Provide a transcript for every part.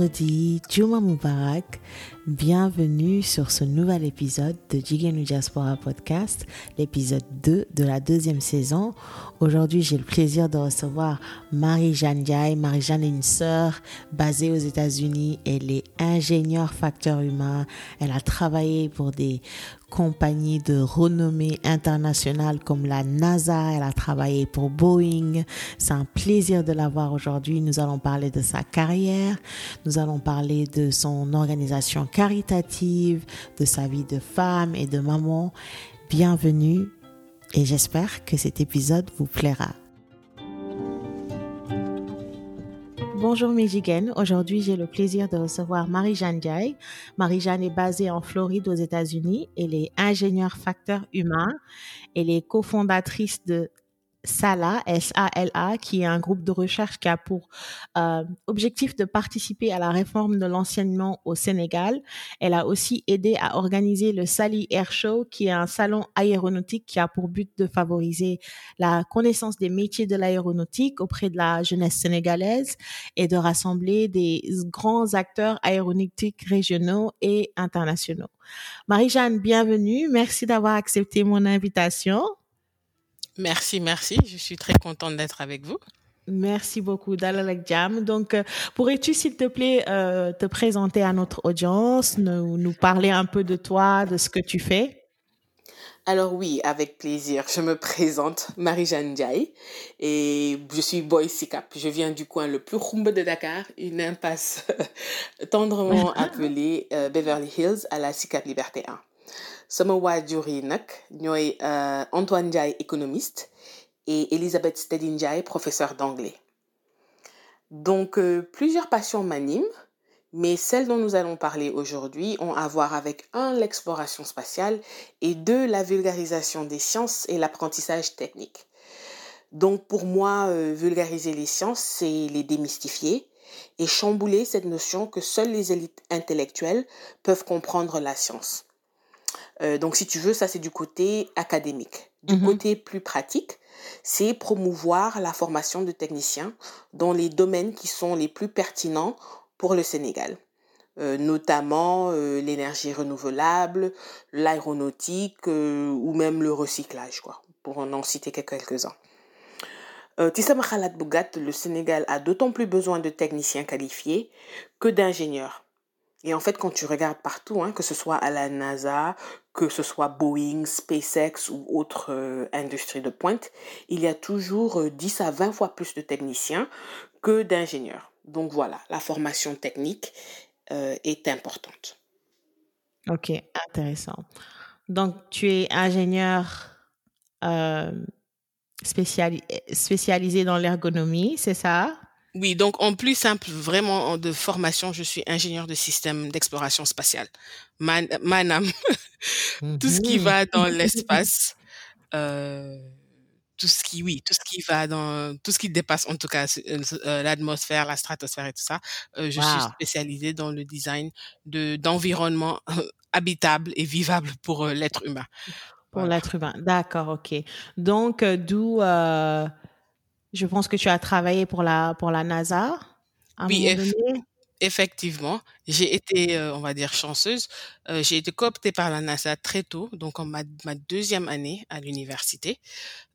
vendredi, Juma Mubarak. Bienvenue sur ce nouvel épisode de Jigenu Diaspora Podcast, l'épisode 2 de la deuxième saison. Aujourd'hui, j'ai le plaisir de recevoir Marie-Jeanne Diaye. Marie-Jeanne est une sœur basée aux États-Unis. Elle est ingénieure facteur humain. Elle a travaillé pour des compagnies de renommée internationale comme la NASA. Elle a travaillé pour Boeing. C'est un plaisir de la voir aujourd'hui. Nous allons parler de sa carrière. Nous allons parler de son organisation caritative, de sa vie de femme et de maman. Bienvenue et j'espère que cet épisode vous plaira. Bonjour Michigan. Aujourd'hui, j'ai le plaisir de recevoir Marie-Jeanne Diaye. Marie-Jeanne est basée en Floride aux États-Unis. Elle est ingénieure facteur humain. Elle est cofondatrice de SALA, S-A-L-A, qui est un groupe de recherche qui a pour euh, objectif de participer à la réforme de l'enseignement au Sénégal. Elle a aussi aidé à organiser le Sali Air Show, qui est un salon aéronautique qui a pour but de favoriser la connaissance des métiers de l'aéronautique auprès de la jeunesse sénégalaise et de rassembler des grands acteurs aéronautiques régionaux et internationaux. Marie-Jeanne, bienvenue. Merci d'avoir accepté mon invitation. Merci, merci. Je suis très contente d'être avec vous. Merci beaucoup, Dalalek Jam. Donc, euh, pourrais-tu, s'il te plaît, euh, te présenter à notre audience, nous, nous parler un peu de toi, de ce que tu fais? Alors oui, avec plaisir. Je me présente, Marie-Jeanne Diaye, et je suis Boy Sikap. Je viens du coin le plus rumbe de Dakar, une impasse tendrement appelée euh, Beverly Hills à la Sikap Liberté 1 sama waajur yi ñooy Antoine Ndiaye économiste et Elisabeth Stedin Ndiaye professeur d'anglais. Donc plusieurs passions m'animent, mais celles dont nous allons parler aujourd'hui ont à voir avec un l'exploration spatiale et deux la vulgarisation des sciences et l'apprentissage technique. Donc pour moi, vulgariser les sciences, c'est les démystifier et chambouler cette notion que seules les élites intellectuelles peuvent comprendre la science. Euh, donc, si tu veux, ça, c'est du côté académique. Du Mhm. côté plus pratique, c'est promouvoir la formation de techniciens dans les domaines qui sont les plus pertinents pour le Sénégal, Euh, notamment euh, l'énergie renouvelable, l'aéronautique ou même le recyclage, quoi, pour en citer que quelques-uns. Xalaat bu gàtt, le Sénégal a d'autant plus besoin de techniciens qualifiés que d'ingénieurs. Et en fait, quand tu regardes partout, hein, que ce soit à la NASA, que ce soit Boeing, SpaceX ou autres euh, industries de pointe, il y a toujours euh, 10 à 20 fois plus de techniciens que d'ingénieurs. Donc voilà, la formation technique euh, est importante. Ok, intéressant. Donc, tu es ingénieur euh, spéciali- spécialisé dans l'ergonomie, c'est ça? Oui, donc en plus simple, vraiment de formation, je suis ingénieur de système d'exploration spatiale. Man- Manam, tout ce qui Mhm. va dans l'espace, euh, tout ce qui, oui, tout ce qui va dans, tout ce qui dépasse en tout cas euh, euh, l'atmosphère, la stratosphère et tout ça, euh, je suis spécialisée dans le design de d'environnement habitable et vivable pour l'être humain. Pour Voilà. l'être humain. D'accord, ok. Donc, d'où euh, je pense que tu as travaillé pour la, pour la NASA à Oui, moment eff- donné. effectivement, j'ai été, euh, on va dire, chanceuse. Euh, j'ai été cooptée par la NASA très tôt, donc en ma, ma deuxième année à l'université.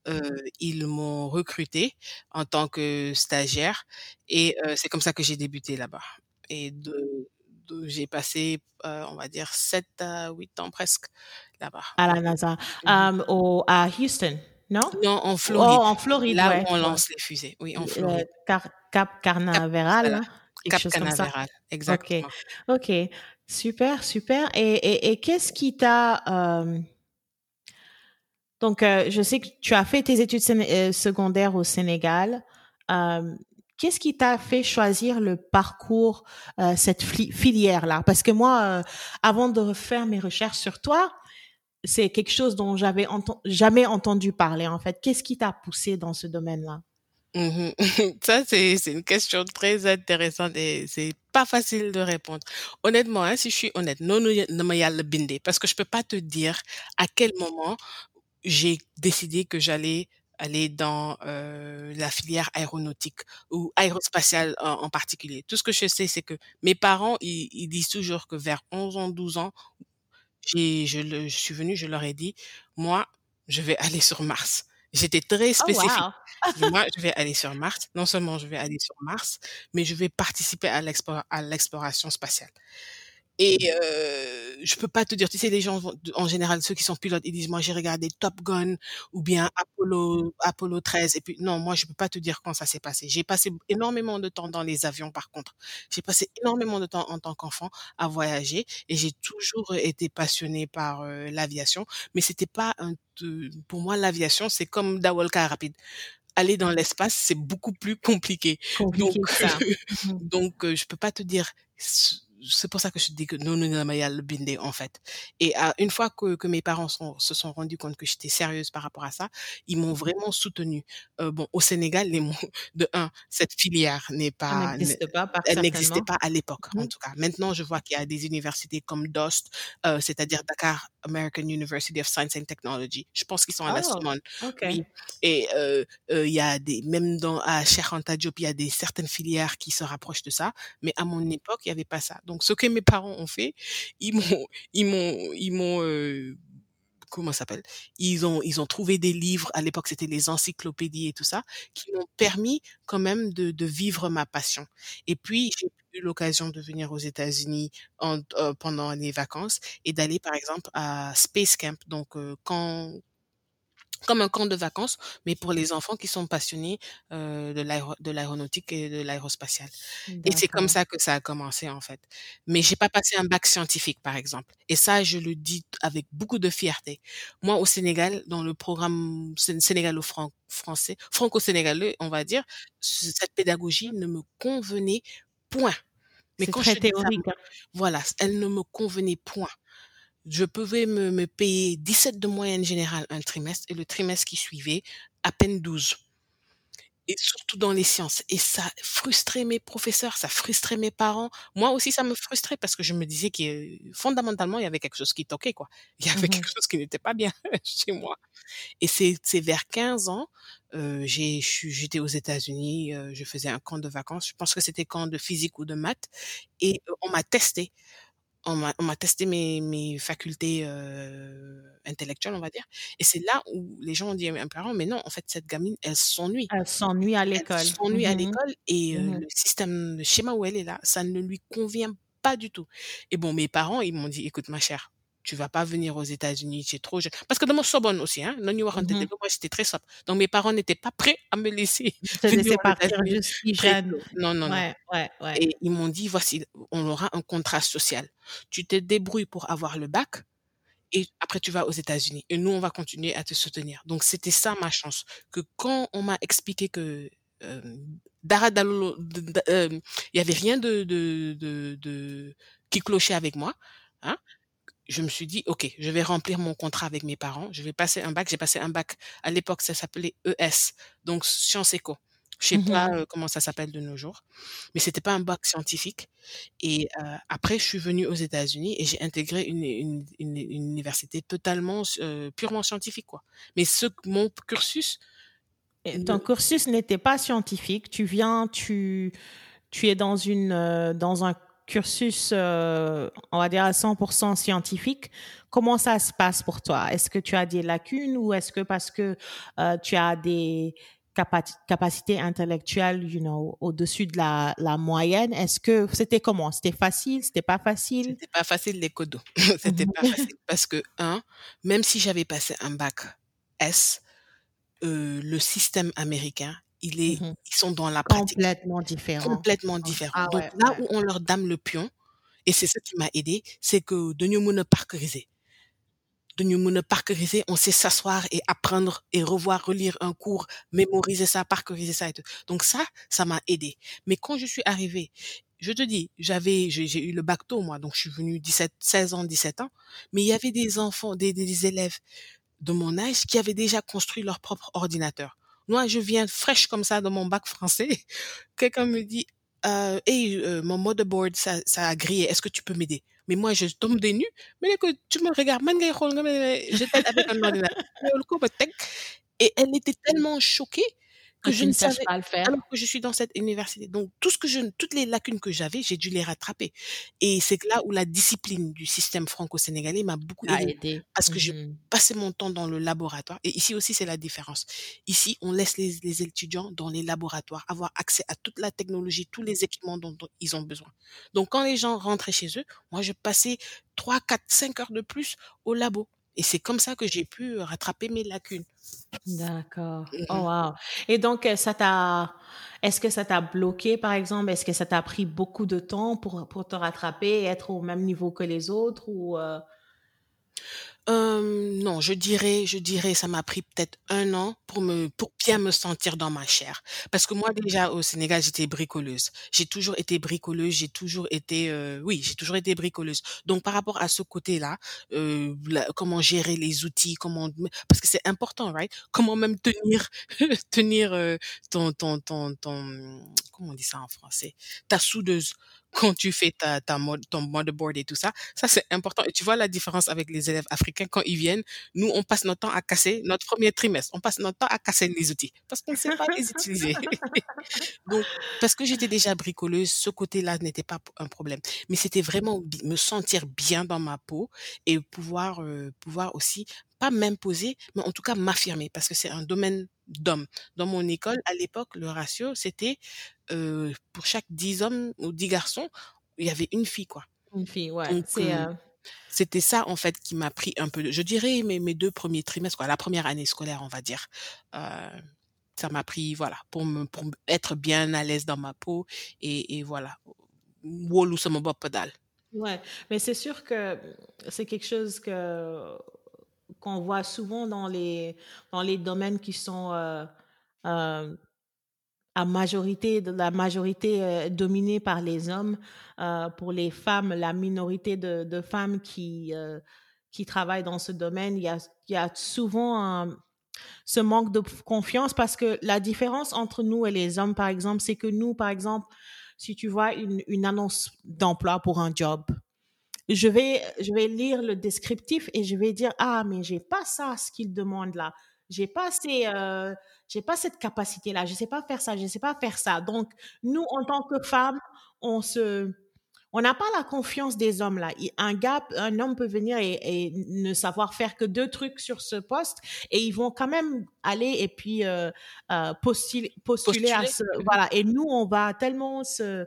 Euh, ils m'ont recrutée en tant que stagiaire et c'est comme ça que j'ai débuté là-bas. Et de, j'ai passé, euh, on va dire, 7 à 8 ans presque là-bas. À la NASA. Mhm. Au, à Houston, non? Non, en Oh, Floride, en Floride, là ouais. où on lance les fusées. Oui, en Floride. Car- Cap Cap, Carnaveral, voilà, hein, Cap. Canaveral, Ok, exactement. ok, super, super. Et, et, et qu'est-ce qui t'a euh, donc euh, je sais que tu as fait tes études euh, secondaires au Sénégal. Euh, qu'est-ce qui t'a fait choisir le parcours euh, cette filière-là? Parce que moi, euh, avant de faire mes recherches sur toi, c'est quelque chose dont j'avais enten- jamais entendu parler en fait. Qu'est-ce qui t'a poussé dans ce domaine-là? Mhm. Ça, c'est, une question très intéressante et c'est pas facile de répondre. Honnêtement, hein, si je suis honnête, non, non, bindé, parce que je peux pas te dire à quel moment j'ai décidé que j'allais aller dans euh, la filière aéronautique ou aérospatiale en, en, particulier. Tout ce que je sais, c'est que mes parents, ils, ils, disent toujours que vers 11 ans, 12 ans, j'ai, je, le, je suis venue, je leur ai dit, moi, je vais aller sur Mars. J'étais très spécifique. Oh, wow. moi, je vais aller sur Mars. Non seulement je vais aller sur Mars, mais je vais participer à l'exploration spatiale. Et euh, je peux pas te dire, tu sais, les gens en général, ceux qui sont pilotes, ils disent moi j'ai regardé Top Gun ou bien Apollo Apollo 13 et puis non, moi je peux pas te dire quand ça s'est passé. J'ai passé énormément de temps dans les avions par contre. J'ai passé énormément de temps en tant qu'enfant à voyager et j'ai toujours été passionnée par euh, l'aviation, mais c'était pas un pour moi l'aviation, c'est comme Dawalka rapide aller dans l'espace, c'est beaucoup plus compliqué. compliqué donc, ça. donc euh, je peux pas te dire c'est pour ça que je dis que non, non, non, le bindé, en fait. Et euh, une fois que, que mes parents sont, se sont rendus compte que j'étais sérieuse par rapport à ça, ils m'ont vraiment soutenue. Euh, bon, au Sénégal, les mots de un, cette filière n'est pas, pas, elle n'existait pas à l'époque, mmh. en tout cas. Maintenant, je vois qu'il y a des universités comme DOST, euh, c'est-à-dire Dakar American University of Science and Technology. Je pense qu'ils sont à la Oh. Oui. Et euh, euh, il y a des, même dans à Cheikh Anta Diop, il y a des certaines filières qui se rapprochent de ça, mais à mon époque, il y avait pas ça. Donc, ce que mes parents ont fait, ils m'ont, ils m'ont, ils m'ont, euh, comment ça s'appelle? Ils ont, ils ont trouvé des livres. À l'époque, c'était les encyclopédies et tout ça, qui m'ont permis quand même de, vivre ma passion. Et puis, j'ai eu l'occasion de venir aux États-Unis euh, pendant les vacances et d'aller, par exemple, à Space Camp, donc euh, quand comme un camp de vacances, mais pour les enfants qui sont passionnés euh, de l'aéro- de l'aéronautique et de l'aérospatiale. Et c'est comme ça que ça a commencé en fait. Mais j'ai pas passé un bac scientifique par exemple. Et ça, je le dis avec beaucoup de fierté. Moi, au Sénégal, dans le programme sén- sénégalo-français, franco-sénégalais, on va dire, ce- cette pédagogie ne me convenait point. Mais quand je très ça, théorique. hein. voilà, elle ne me convenait point je pouvais me, me payer 17 de moyenne générale un trimestre et le trimestre qui suivait, à peine 12. Et surtout dans les sciences. Et ça frustrait mes professeurs, ça frustrait mes parents. Moi aussi, ça me frustrait parce que je me disais que euh, fondamentalement, il y avait quelque chose qui toquait, quoi. Il y avait Mhm. quelque chose qui n'était pas bien chez moi. Et c'est vers 15 ans, euh, j'ai j'étais aux États-Unis, euh, je faisais un camp de vacances. Je pense que c'était camp de physique ou de maths. Et euh, on m'a testé on m'a testé mes mes facultés, heu, intellectuelles, on va dire et c'est là où les gens ont dit à mes parents: «Mais non, en fait, cette gamine, elle s'ennuie. Elle s'ennuie à Elle l'école. s'ennuie à Mhm. l'école et heu, Mhm. le système, le schéma où elle est là, ça ne lui convient pas du tout» et bon, mes parents, ils m'ont dit: «Écoute ma chère, tu vas pas venir aux États-Unis, es trop jeune» parce que dama sobone aussi, hein, waxante Mhm. dëgg, moi j'étais très sobre. Donc mes parents n'étaient pas prêts à me laisser Te venir laisser partir très jeune. Non, non, non. Ouais, ouais, ouais. Et ils m'ont dit: «Voici, on aura un contrat social. Tu te débrouilles pour avoir le bac et après tu vas aux États-Unis et nous, on va continuer à te soutenir». Donc c'était ça ma chance, que quand on m'a expliqué que, d hem, il y avait rien de de de de qui clochait avec moi, hein. Je me suis dit: «OK, je vais remplir mon contrat avec mes parents, je vais passer un bac». J'ai passé un bac, à l'époque, ça s'appelait ES, donc sciences éco. Je sais pas, Mhm. heu, comment ça s'appelle de nos jours, mais c'était pas un bac scientifique et heu, après je suis venue aux États-Unis et j'ai intégré une une une une université totalement heu, purement scientifique, quoi. Mais ce mon cursus Et ton cursus n'était pas scientifique. Tu viens, tu, tu es dans une, euh, dans un cursus, euh, on va dire à 100% scientifique. Comment ça se passe pour toi? Est-ce que tu as des lacunes ou est-ce que parce que euh, tu as des capa- capacités intellectuelles, you know, au-dessus de la, moyenne? Est-ce que c'était comment? C'était facile? C'était pas facile? c'était pas facile les codos. C'était pas facile parce que 1, même si j'avais passé un bac S, heu, le système américain, il est Mhm. ils sont dans la pratique. Complètement différent. Complètement différent. Ah Donc ouais, là ouais. où on leur dame le pion et c'est ça qui m'a aidée, c'est que dañu mën a parceriser. Dañu mën a parceriser, on sait s'asseoir et apprendre et revoir, relire un cours, mémoriser ça, parceriser ça et tout. Donc ça, ça m'a aidée. Mais quand je suis arrivée, je te dis, j'avais j'ai eu le bac tôt moi, donc je suis venue 17 16 ans, 17 ans, mais il y avait des enfants, des élèves de mon âge qui avaient déjà construit leur propre ordinateur. Moi, je viens fraîche comme ça dans mon bac français. Quelqu'un me dit, euh, hey, euh, mon motherboard, ça, ça a grillé. Est-ce que tu peux m'aider? Mais moi, je tombe des nues. Mais que tu me regardes, man ngay xool nga mel ne je t'aide avec un ordinateur. Loolu ko ba teg. Et elle était tellement choquée que, que je ne savais pas le faire. alors que je suis dans cette université. Donc tout ce que je toutes les lacunes que j'avais, j'ai dû les rattraper. Et c'est là où la discipline du système franco-sénégalais m'a beaucoup aidé parce que je mmh passais mon temps dans le laboratoire et ici aussi c'est la différence. Ici, on laisse les, les étudiants dans les laboratoires avoir accès à toute la technologie, tous les équipements dont, dont ils ont besoin. Donc quand les gens rentraient chez eux, moi je passais 3 4 5 heures de plus au labo et c'est comme ça que j'ai pu rattraper mes lacunes. D'accord. Mmh Oh wow. Et donc ça t'a est-ce que ça t'a bloqué par exemple? Est-ce que ça t'a pris beaucoup de temps pour pour te rattraper et être au même niveau que les autres ou heu? non, je dirais je dirais ça m'a pris peut-être un an pour me pour bien me sentir dans ma chair. Parce que moi déjà au Sénégal, j'étais bricoleuse. J'ai toujours été bricoleuse, j'ai toujours été, heu, oui, j'ai toujours été bricoleuse. Donc par rapport à ce côté-là, heu, comment gérer les outils, comment parce que c'est important, right? Comment même tenir tenir, heu, ton ton ton ton comment on dit ça en français? Ta soudeuse quand tu fais ta, ta mode, ton motherboard et tout ça. Ça, c'est important. Et tu vois la différence avec les élèves africains quand ils viennent. Nous, on passe notre temps à casser notre premier trimestre. On passe notre temps à casser les outils parce qu'on ne sait pas les utiliser. Donc, parce que j'étais déjà bricoleuse, ce côté-là n'était pas un problème. Mais c'était vraiment me sentir bien dans ma peau et pouvoir, euh, pouvoir aussi pas m'imposer, mais en tout cas m'affirmer parce que c'est un domaine d'hommes. Dans mon école, à l'époque, le ratio, c'était euh, pour chaque 10 hommes ou 10 garçons, il y avait une fille, quoi. Une fille, ouais. C'est, euh, C'était ça, en fait, qui m'a pris un peu, je dirais, mes, mes deux premiers trimestres, quoi, la première année scolaire, on va dire. Euh, ça m'a pris, voilà, pour, me, pour être bien à l'aise dans ma peau et, et voilà. Sama pedal. Ouais, mais c'est sûr que c'est quelque chose que qu'on voit souvent dans les dans les domaines qui sont euh, euh, à majorité la majorité euh, dominée par les hommes. Euh, pour les femmes, la minorité de, de femmes qui euh, qui travaillent dans ce domaine, il y a, il y a souvent un, ce manque de confiance parce que la différence entre nous et les hommes, par exemple, c'est que nous, par exemple, si tu vois une, une annonce d'emploi pour un job, je vais, je vais lire le descriptif et je vais dire ah mais j'ai pas ça ce qu'il demande là j'ai pas ces, euh, j'ai pas cette capacité là je sais pas faire ça je sais pas faire ça donc nous en tant que femmes on se on n'a pas la confiance des hommes là. Un gars, un homme peut venir et, et, ne savoir faire que deux trucs sur ce poste et ils vont quand même aller et puis euh, euh, postuler, postuler, postuler, à ce voilà. Et nous, on va tellement se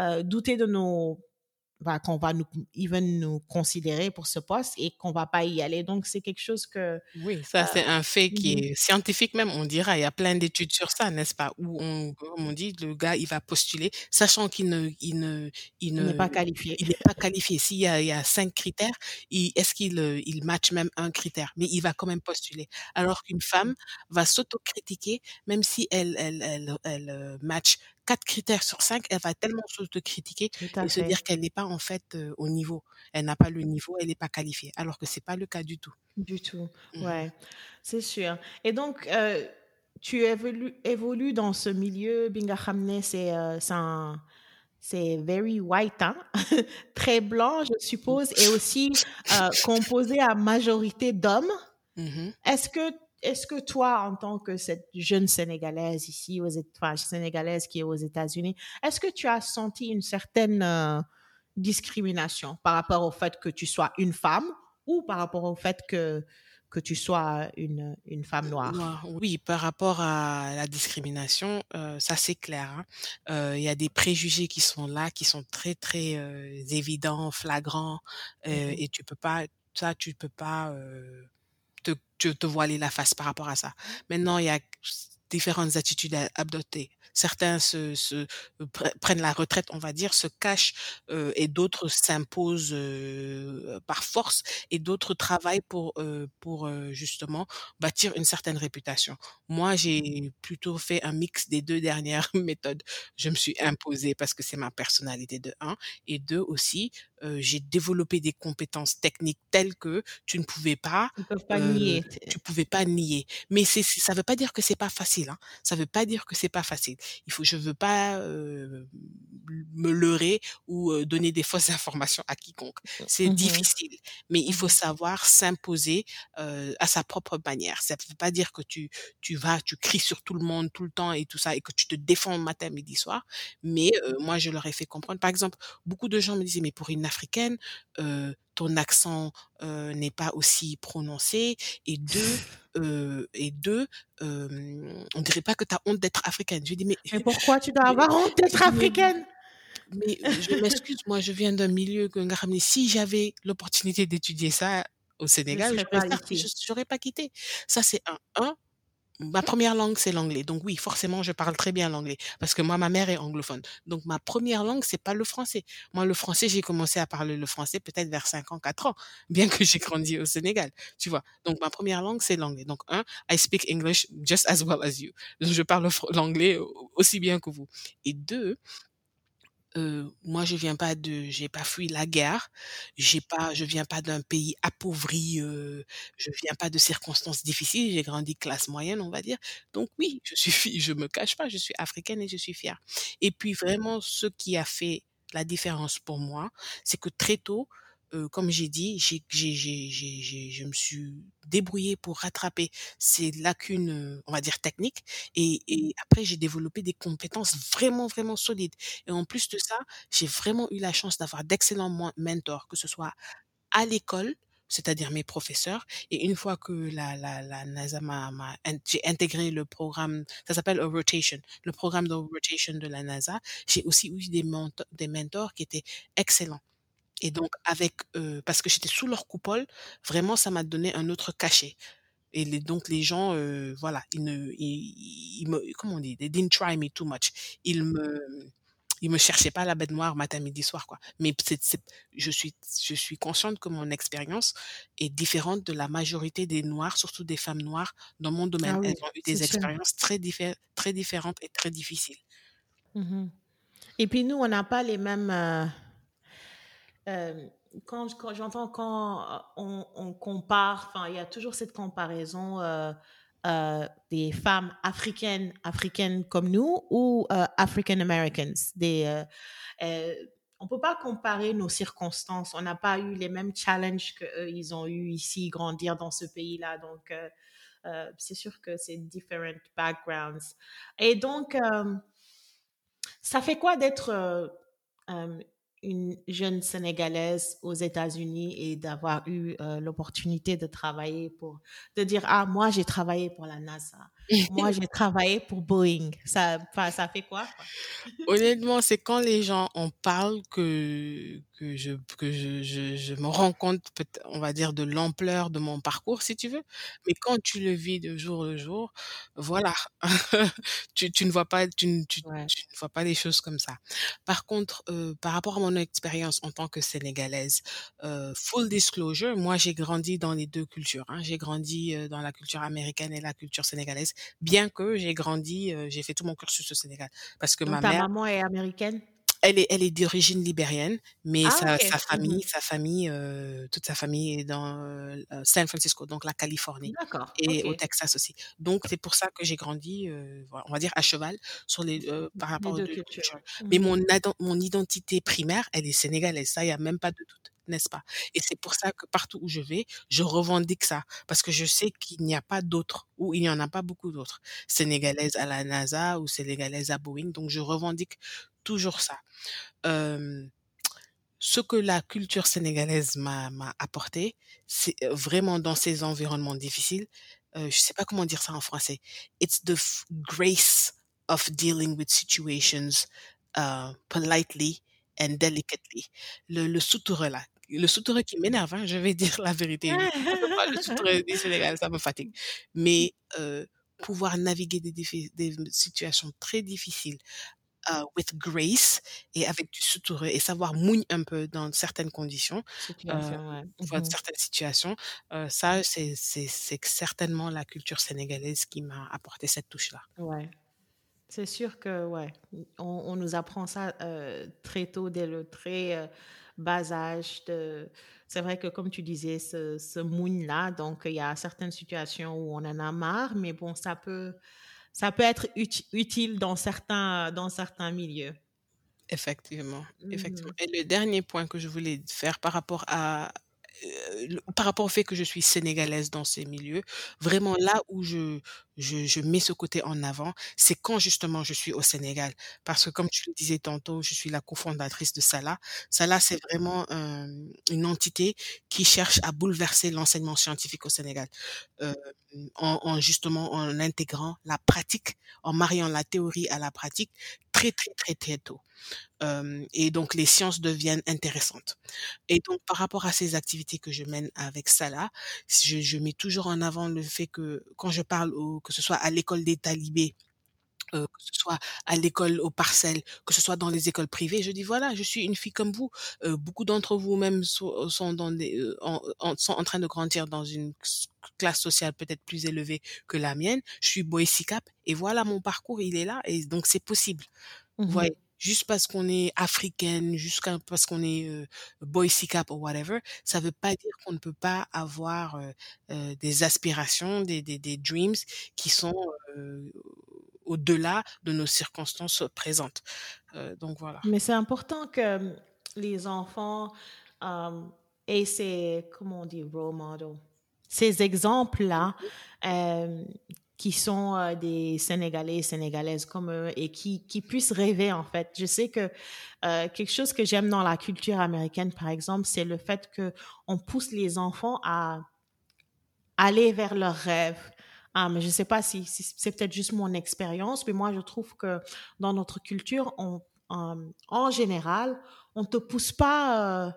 euh, douter de nos bah, qu'on va nous, even nous considérer pour ce poste et qu'on va pas y aller. Donc, c'est quelque chose que... Oui, ça, euh, c'est un fait qui est scientifique même, on dira. Il y a plein d'études sur ça, n'est-ce pas? Où on, comme on dit, le gars, il va postuler, sachant qu'il ne, il ne, il n'est pas qualifié. Il n'est pas qualifié. S'il y a, il y a cinq critères, est-ce qu'il, il match même un critère? Mais il va quand même postuler. Alors qu'une femme va s'autocritiquer, même si elle, elle, elle, elle, elle match quatre critères sur cinq, elle va tellement s'autocritiquer et fait. se dire qu'elle n'est pas en fait euh, au niveau. Elle n'a pas le niveau, elle n'est pas qualifiée. Alors que c'est pas le cas du tout. Du tout, mmh. ouais, c'est sûr. Et donc, euh, tu évolues, évolues dans ce milieu, Binga Hamne, c'est euh, un c'est very white, hein? très blanc, je suppose, et aussi euh, composé à majorité d'hommes. Mmh Est-ce que est-ce que toi, en tant que cette jeune Sénégalaise ici, aux, enfin, Sénégalaise qui est aux États-Unis, est-ce que tu as senti une certaine euh, discrimination par rapport au fait que tu sois une femme ou par rapport au fait que, que tu sois une, une femme noire? Oui, par rapport à la discrimination, euh, ça c'est clair. Il hein. euh, y a des préjugés qui sont là, qui sont très très euh, évidents, flagrants, mmh et tu peux pas, ça tu peux pas te, te, voiler la face par rapport à ça. Maintenant, il y a différentes attitudes à adopter. Certains se, se prennent la retraite, on va dire, se cachent, euh, et d'autres s'imposent euh, par force, et d'autres travaillent pour euh, pour justement bâtir une certaine réputation. Moi, j'ai plutôt fait un mix des deux dernières méthodes. Je me suis imposée parce que c'est ma personnalité de un, et deux aussi, j'ai développé des compétences techniques telles que tu ne pouvais pas, pas nier. tu pouvais pas nier. Mais c'est ça veut pas dire que c'est pas facile. Hein. Ça veut pas dire que c'est pas facile. Difficile. Il faut, je veux pas me leurrer ou donner des fausses informations à quiconque. C'est Mmh difficile, mais il faut Mmh savoir s'imposer à sa propre manière. Ça ne veut pas dire que tu tu vas, tu cries sur tout le monde tout le temps et tout ça et que tu te défends matin, midi, soir. Mais moi, je leur ai fait comprendre. Par exemple, beaucoup de gens me disaient mais pour une africaine, ton accent n'est pas aussi prononcé et deux euh, et deux, euh, on dirait pas que tu as honte d'être africaine. Je dis mais, mais pourquoi tu dois avoir honte d'être africaine? mais je m'excuse, moi je viens d'un milieu que si j'avais l'opportunité d'étudier ça au Sénégal, je n'aurais pas, pas quitté. Ça c'est un. Un, ma première langue, c'est l'anglais. Donc oui, forcément, je parle très bien l'anglais parce que moi, ma mère est anglophone. Donc ma première langue, c'est pas le français. Moi, le français, j'ai commencé à parler le français peut-être vers 5 ans, 4 ans, bien que j'ai grandi au Sénégal, tu vois. Donc ma première langue, c'est l'anglais. Donc un, I speak English just as well as you. je parle l'anglais aussi bien que vous. Et deux, euh, moi je viens pas de j'ai pas fui la guerre. J'ai pas je viens pas d'un pays appauvri euh, je viens pas de circonstances difficiles. J'ai grandi classe moyenne on va dire. Donc oui je suis je me cache pas je suis africaine et je suis fière. Et puis vraiment ce qui a fait la différence pour moi c'est que très tôt comme j'ai dit, j'ai, j'ai, j'ai, j'ai, je me suis débrouillée pour rattraper ces lacunes, on va dire techniques, et, et après j'ai développé des compétences vraiment vraiment solides. Et en plus de ça, j'ai vraiment eu la chance d'avoir d'excellents mentors, que ce soit à l'école, c'est-à-dire mes professeurs. Et une fois que la, la, la NASA m'a, m'a j'ai intégré le programme, ça s'appelle a rotation, le programme de rotation de la NASA, j'ai aussi eu des, des mentors qui étaient excellents. Et donc avec parce que j'étais sous leur coupole, vraiment ça m'a donné un autre cachet. Et donc les gens, voilà, ils ne, ils, me, comment on dit, they didn't try me too much. Ils me, ils me cherchaient pas la bête noire matin, midi, soir, quoi. Mais c'est, je suis, je suis consciente que mon expérience est différente de la majorité des noirs, surtout des femmes noires dans mon domaine. Ah Elles ont eu des expériences très, très différentes et très difficiles. Mmh et puis nous, on n'a pas les mêmes quand, j'entends quand on, compare, enfin, il y a toujours cette comparaison des femmes africaines, africaines comme nous ou African Americans. Des, on peut pas comparer nos circonstances. On n'a pas eu les mêmes challenges qu'eux, ils ont eu ici, grandir dans ce pays-là. Donc, c'est sûr que c'est different backgrounds. Et donc, ça fait quoi d'être une jeune Sénégalaise aux États-Unis et d'avoir eu euh, l'opportunité de travailler pour, de dire, ah, moi, j'ai travaillé pour la NASA. moi, j'ai travaillé pour Boeing. Ça, ça fait quoi? Honnêtement, c'est quand les gens en parlent que, que je, que je, je, je me rends compte, on va dire, de l'ampleur de mon parcours, si tu veux. Mais quand tu le vis de jour en jour, voilà, tu, tu ne vois pas, tu, tu, tu, ne vois pas les choses comme ça. Par contre, euh, par rapport à mon expérience en tant que sénégalaise, euh, full disclosure, moi j'ai grandi dans les deux cultures. Hein. J'ai grandi euh, dans la culture américaine et la culture sénégalaise, bien que j'ai grandi, euh, j'ai fait tout mon cursus au Sénégal, parce que Donc, ma ta mère. maman est américaine? Elle est, elle est d'origine libérienne, mais Ah, sa, famille, sa famille, euh, toute sa famille est dans euh, San Francisco, donc la Californie D'accord. et au. Texas aussi. Donc c'est pour ça que j'ai grandi, euh, on va dire à cheval sur les par Les rapport aux deux cultures. Mais Mhm. mon mon identité primaire, elle est sénégalaise. Ça, il y a même pas de doute, n'est-ce pas? Et c'est pour ça que partout où je vais, je revendique ça parce que je sais qu'il n'y a pas d'autres ou il n'y en a pas beaucoup d'autres sénégalaises à la NASA ou sénégalaises à Boeing. Donc je revendique toujours ça. Euh, ce que la culture sénégalaise m'a apporté, c'est euh, vraiment dans ces environnements difficiles. Euh, je sais pas comment dire ça en français. It's the grace of dealing with situations uh, politely and delicately. Le, le soutoureux là. Le soutoureux qui m'énerve, hein, je vais dire la vérité. Parfois, le soutoureux du Sénégal, ça me fatigue. Mais euh, pouvoir naviguer des, situations très difficiles uh, with grace et avec du soutoureux et savoir mouiller un peu dans certaines conditions, euh, ouais. dans Mhm. certaines situations, euh, ça, c'est certainement la culture sénégalaise qui m'a apporté cette touche-là. Ouais. C'est sûr que, ouais, on, on nous apprend ça euh, très tôt, dès le très euh, bas âge. De... C'est vrai que, comme tu disais, ce, ce moon-là, donc il y a certaines situations où on en a marre, mais bon, ça peut, ça peut être utile dans certains, dans certains milieux. Effectivement, effectivement. Mmh Et le dernier point que je voulais faire par rapport à euh, par rapport au fait que je suis sénégalaise dans ces milieux, vraiment là où je, je, je mets ce côté en avant, c'est quand justement je suis au Sénégal. Parce que comme tu le disais tantôt, je suis la cofondatrice de Salah. Salah, c'est vraiment une entité qui cherche à bouleverser l'enseignement scientifique au Sénégal. Euh, en, en, justement en intégrant la pratique, en mariant la théorie à la pratique très très très très tôt. Euh, et donc les sciences deviennent intéressantes. Et donc par rapport à ces activités que je mène avec Salah, je, je mets toujours en avant le fait que quand je parle au, que ce soit à l'école des talibés, euh, que ce soit à l'école aux parcelles, que ce soit dans les écoles privées, je dis voilà, je suis une fille comme vous. Euh, beaucoup d'entre vous même sont, sont dans des, euh, en, sont en train de grandir dans une classe sociale peut-être plus élevée que la mienne. Je suis boy cap et voilà mon parcours, il est là et donc c'est possible. Vous mmh voyez, juste parce qu'on est africaine, juste parce qu'on est euh, boy cap ou whatever, ça veut pas dire qu'on ne peut pas avoir euh, euh, des aspirations, des, des, des dreams qui sont euh, au-delà de nos circonstances présentes. Donc voilà. Mais c'est important que les enfants um, aient ces, comment on dit, role models, ces exemples-là euh, qui sont euh, des Sénégalais et Sénégalaises comme eux et qui, qui puissent rêver en fait. Je sais que euh, quelque chose que j'aime dans la culture américaine, par exemple, c'est le fait que on pousse les enfants à aller vers leurs rêves. Ah, mais je sais pas si, c'est peut-être juste mon expérience, mais moi je trouve que dans notre culture, on, en, en général, on te pousse pas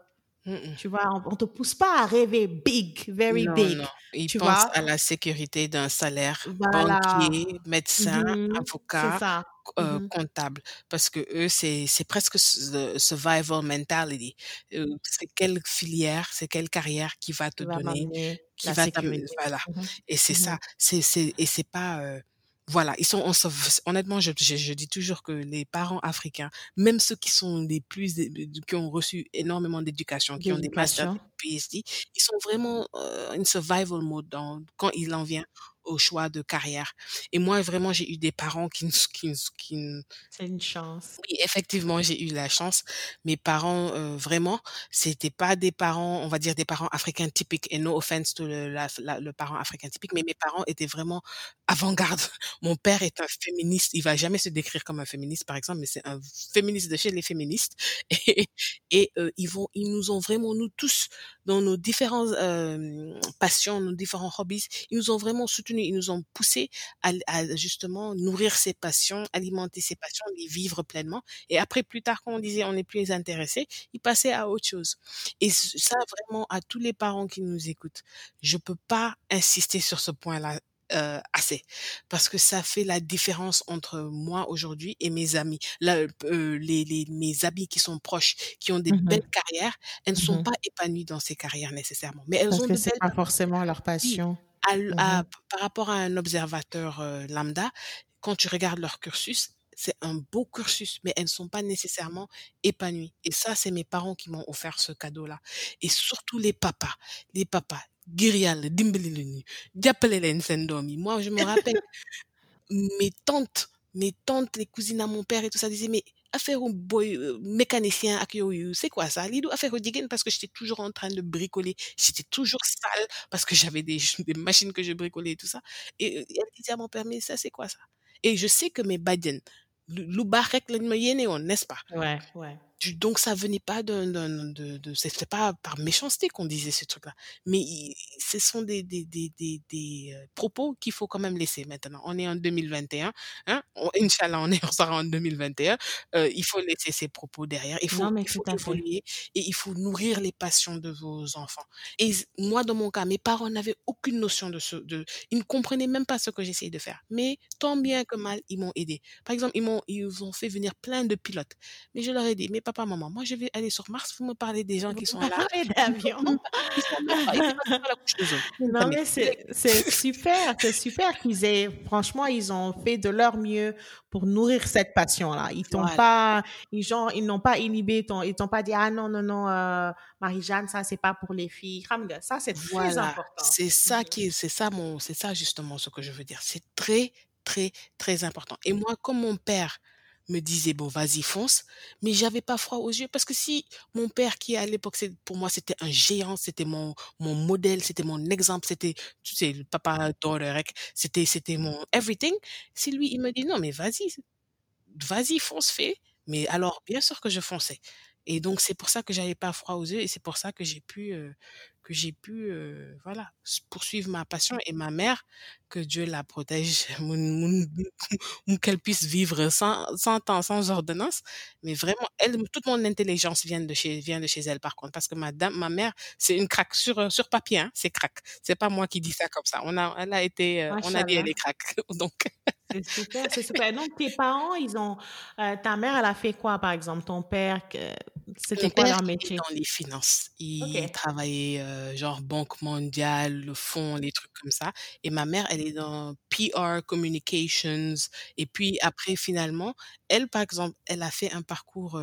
tu vois, on, ne te pousse pas à rêver big, very non, big. Non. Ils tu pensent vois? à la sécurité d'un salaire, Voilà. banquier, médecin, Mhm. C'est avocat, euh, Mhm. comptable, parce que eux, c'est c'est presque survival mentality. Euh, c'est quelle filière, c'est quelle carrière qui va te va donner, qui la va t'amener, sécurité. voilà. Mhm. Et c'est ça, c'est c'est et c'est pas euh, voilà, ils sont honnêtement, je, je, je dis toujours que les parents africains, même ceux qui sont les plus qui ont reçu énormément d'éducation, qui ont des masters, PhD, ils sont vraiment euh, in survival mode dans, quand il en vient au choix de carrière. Et moi, vraiment, j'ai eu des parents qui, qui, C'est une chance. oui, effectivement, j'ai eu la chance. Mes parents, euh, vraiment, c'était pas des parents, on va dire des parents africains typiques. Et no offense to le, la- la- le parent africain typique, mais mes parents étaient vraiment avant-garde. Mon père est un féministe. Il va jamais se décrire comme un féministe, par exemple, mais c'est un féministe de chez les féministes. Et, et euh, ils vont, ils nous ont vraiment, nous tous, dans nos différentes euh, passions, nos différents hobbies, ils nous ont vraiment soutenus, ils nous ont poussés à, à justement nourrir ses passions, alimenter ses passions, les vivre pleinement. Et après, plus tard, quand on disait on n'est plus intéressé, ils passaient à autre chose. Et ça, vraiment, à tous les parents qui nous écoutent, je peux pas insister sur ce point-là euh, assez parce que ça fait la différence entre moi aujourd'hui et mes amis. Là, euh, les, les mes amis qui sont proches, qui ont des Mhm. belles carrières, elles ne sont Mhm. pas épanouies dans ces carrières nécessairement, mais elles Parce ont que c'est pas forcément leur passion. à l- à- Mhm. par rapport à un observateur euh, lambda, quand tu regardes leur cursus, c'est un beau cursus, mais elles ne sont pas nécessairement épanouies. Et ça, c'est mes parents qui m'ont offert ce cadeau-là. Et surtout les papas, les papas, ngir yàlla dimbali leen. Moi, je me rappelle, mes tantes, mes tantes, les cousines à mon père et tout ça disaient, mais affaire au boy euh, mécanicien ak yooyu, c'est quoi ça? Lii du affaire au jigéen parce que j'étais toujours en train de bricoler. J'étais toujours sale parce que j'avais des, machines que je bricolais et tout ça. Et euh, elle disait à mon père, mais ça, c'est quoi ça? Et je sais que mes badiens, lu lu baax rek lañ ma yéene woon, n'est-ce pas? Ouais, ouais. Du- Donc ça venait pas d'un- de, de, c'était pas par méchanceté qu'on disait ce truc-là, mais il- ce sont des, des, des, des, des euh, propos qu'il faut quand même laisser maintenant. On est en 2021, hein? On, Inch'Allah, on est on sera en 2021. Euh, il faut laisser ces propos derrière. Il faut, Non, mais il faut évoluer et il faut nourrir les passions de vos enfants. Et moi, dans mon cas, mes parents n'avaient aucune notion de ce, de, ils ne comprenaient même pas ce que j'essayais de faire. Mais tant bien que mal, ils m'ont aidé. Par exemple, ils m'ont, ils ont fait venir plein de pilotes. Mais je leur ai dit, mais papa, maman, moi je vais aller sur Mars, vous me parlez des gens qui sont à la parlez Ils d'avion. Non, mais c'est super, c'est super qu'ils aient, franchement, ils ont fait de leur mieux pour nourrir cette passion-là. Ils t'ont Voilà. pas, ils, genre, ils n'ont pas inhibé ton, ils t'ont pas dit, ah non, non, non, euh, Marie-Jeanne, ça, c'est pas pour les filles. Ça, c'est très important. C'est ça Mhm. qui est, c'est ça mon, c'est ça justement ce que je veux dire. C'est très, très, très important. Et moi, comme mon père me disait, bon, vas-y, fonce, mais j'avais pas froid aux yeux parce que si mon père, qui à l'époque, pour moi, c'était un géant, c'était mon, mon modèle, c'était mon exemple, c'était, tu sais, le papa d'Orek, c'était, c'était mon everything. Si lui, il me dit, non, mais vas-y, vas-y, fonce, fais. Mais alors, bien sûr que je fonçais. Et donc, c'est pour ça que j'avais pas froid aux yeux et c'est pour ça que j'ai pu, que j'ai pu, voilà, poursuivre ma passion et ma mère, que Dieu la protège, qu'elle puisse vivre sans, sans temps, sans ordonnance. Mais vraiment, elle, toute mon intelligence vient de chez, vient de chez elle, par contre, parce que madame, ma mère, c'est une craque sur, sur papier, hein, c'est craque. C'est pas moi qui dis ça comme ça. On a, elle a été, on a dit elle est craque. donc. C'est super, c'est super. Donc, tes parents, ils ont. ta mère, elle a fait quoi, par exemple? Ton père, c'était quoi leur métier? Dans les finances. Il travaillait, genre, Banque mondiale, le fonds, les trucs comme ça. Et ma mère, elle est dans PR Communications. Et puis, après, finalement, elle, par exemple, elle a fait un parcours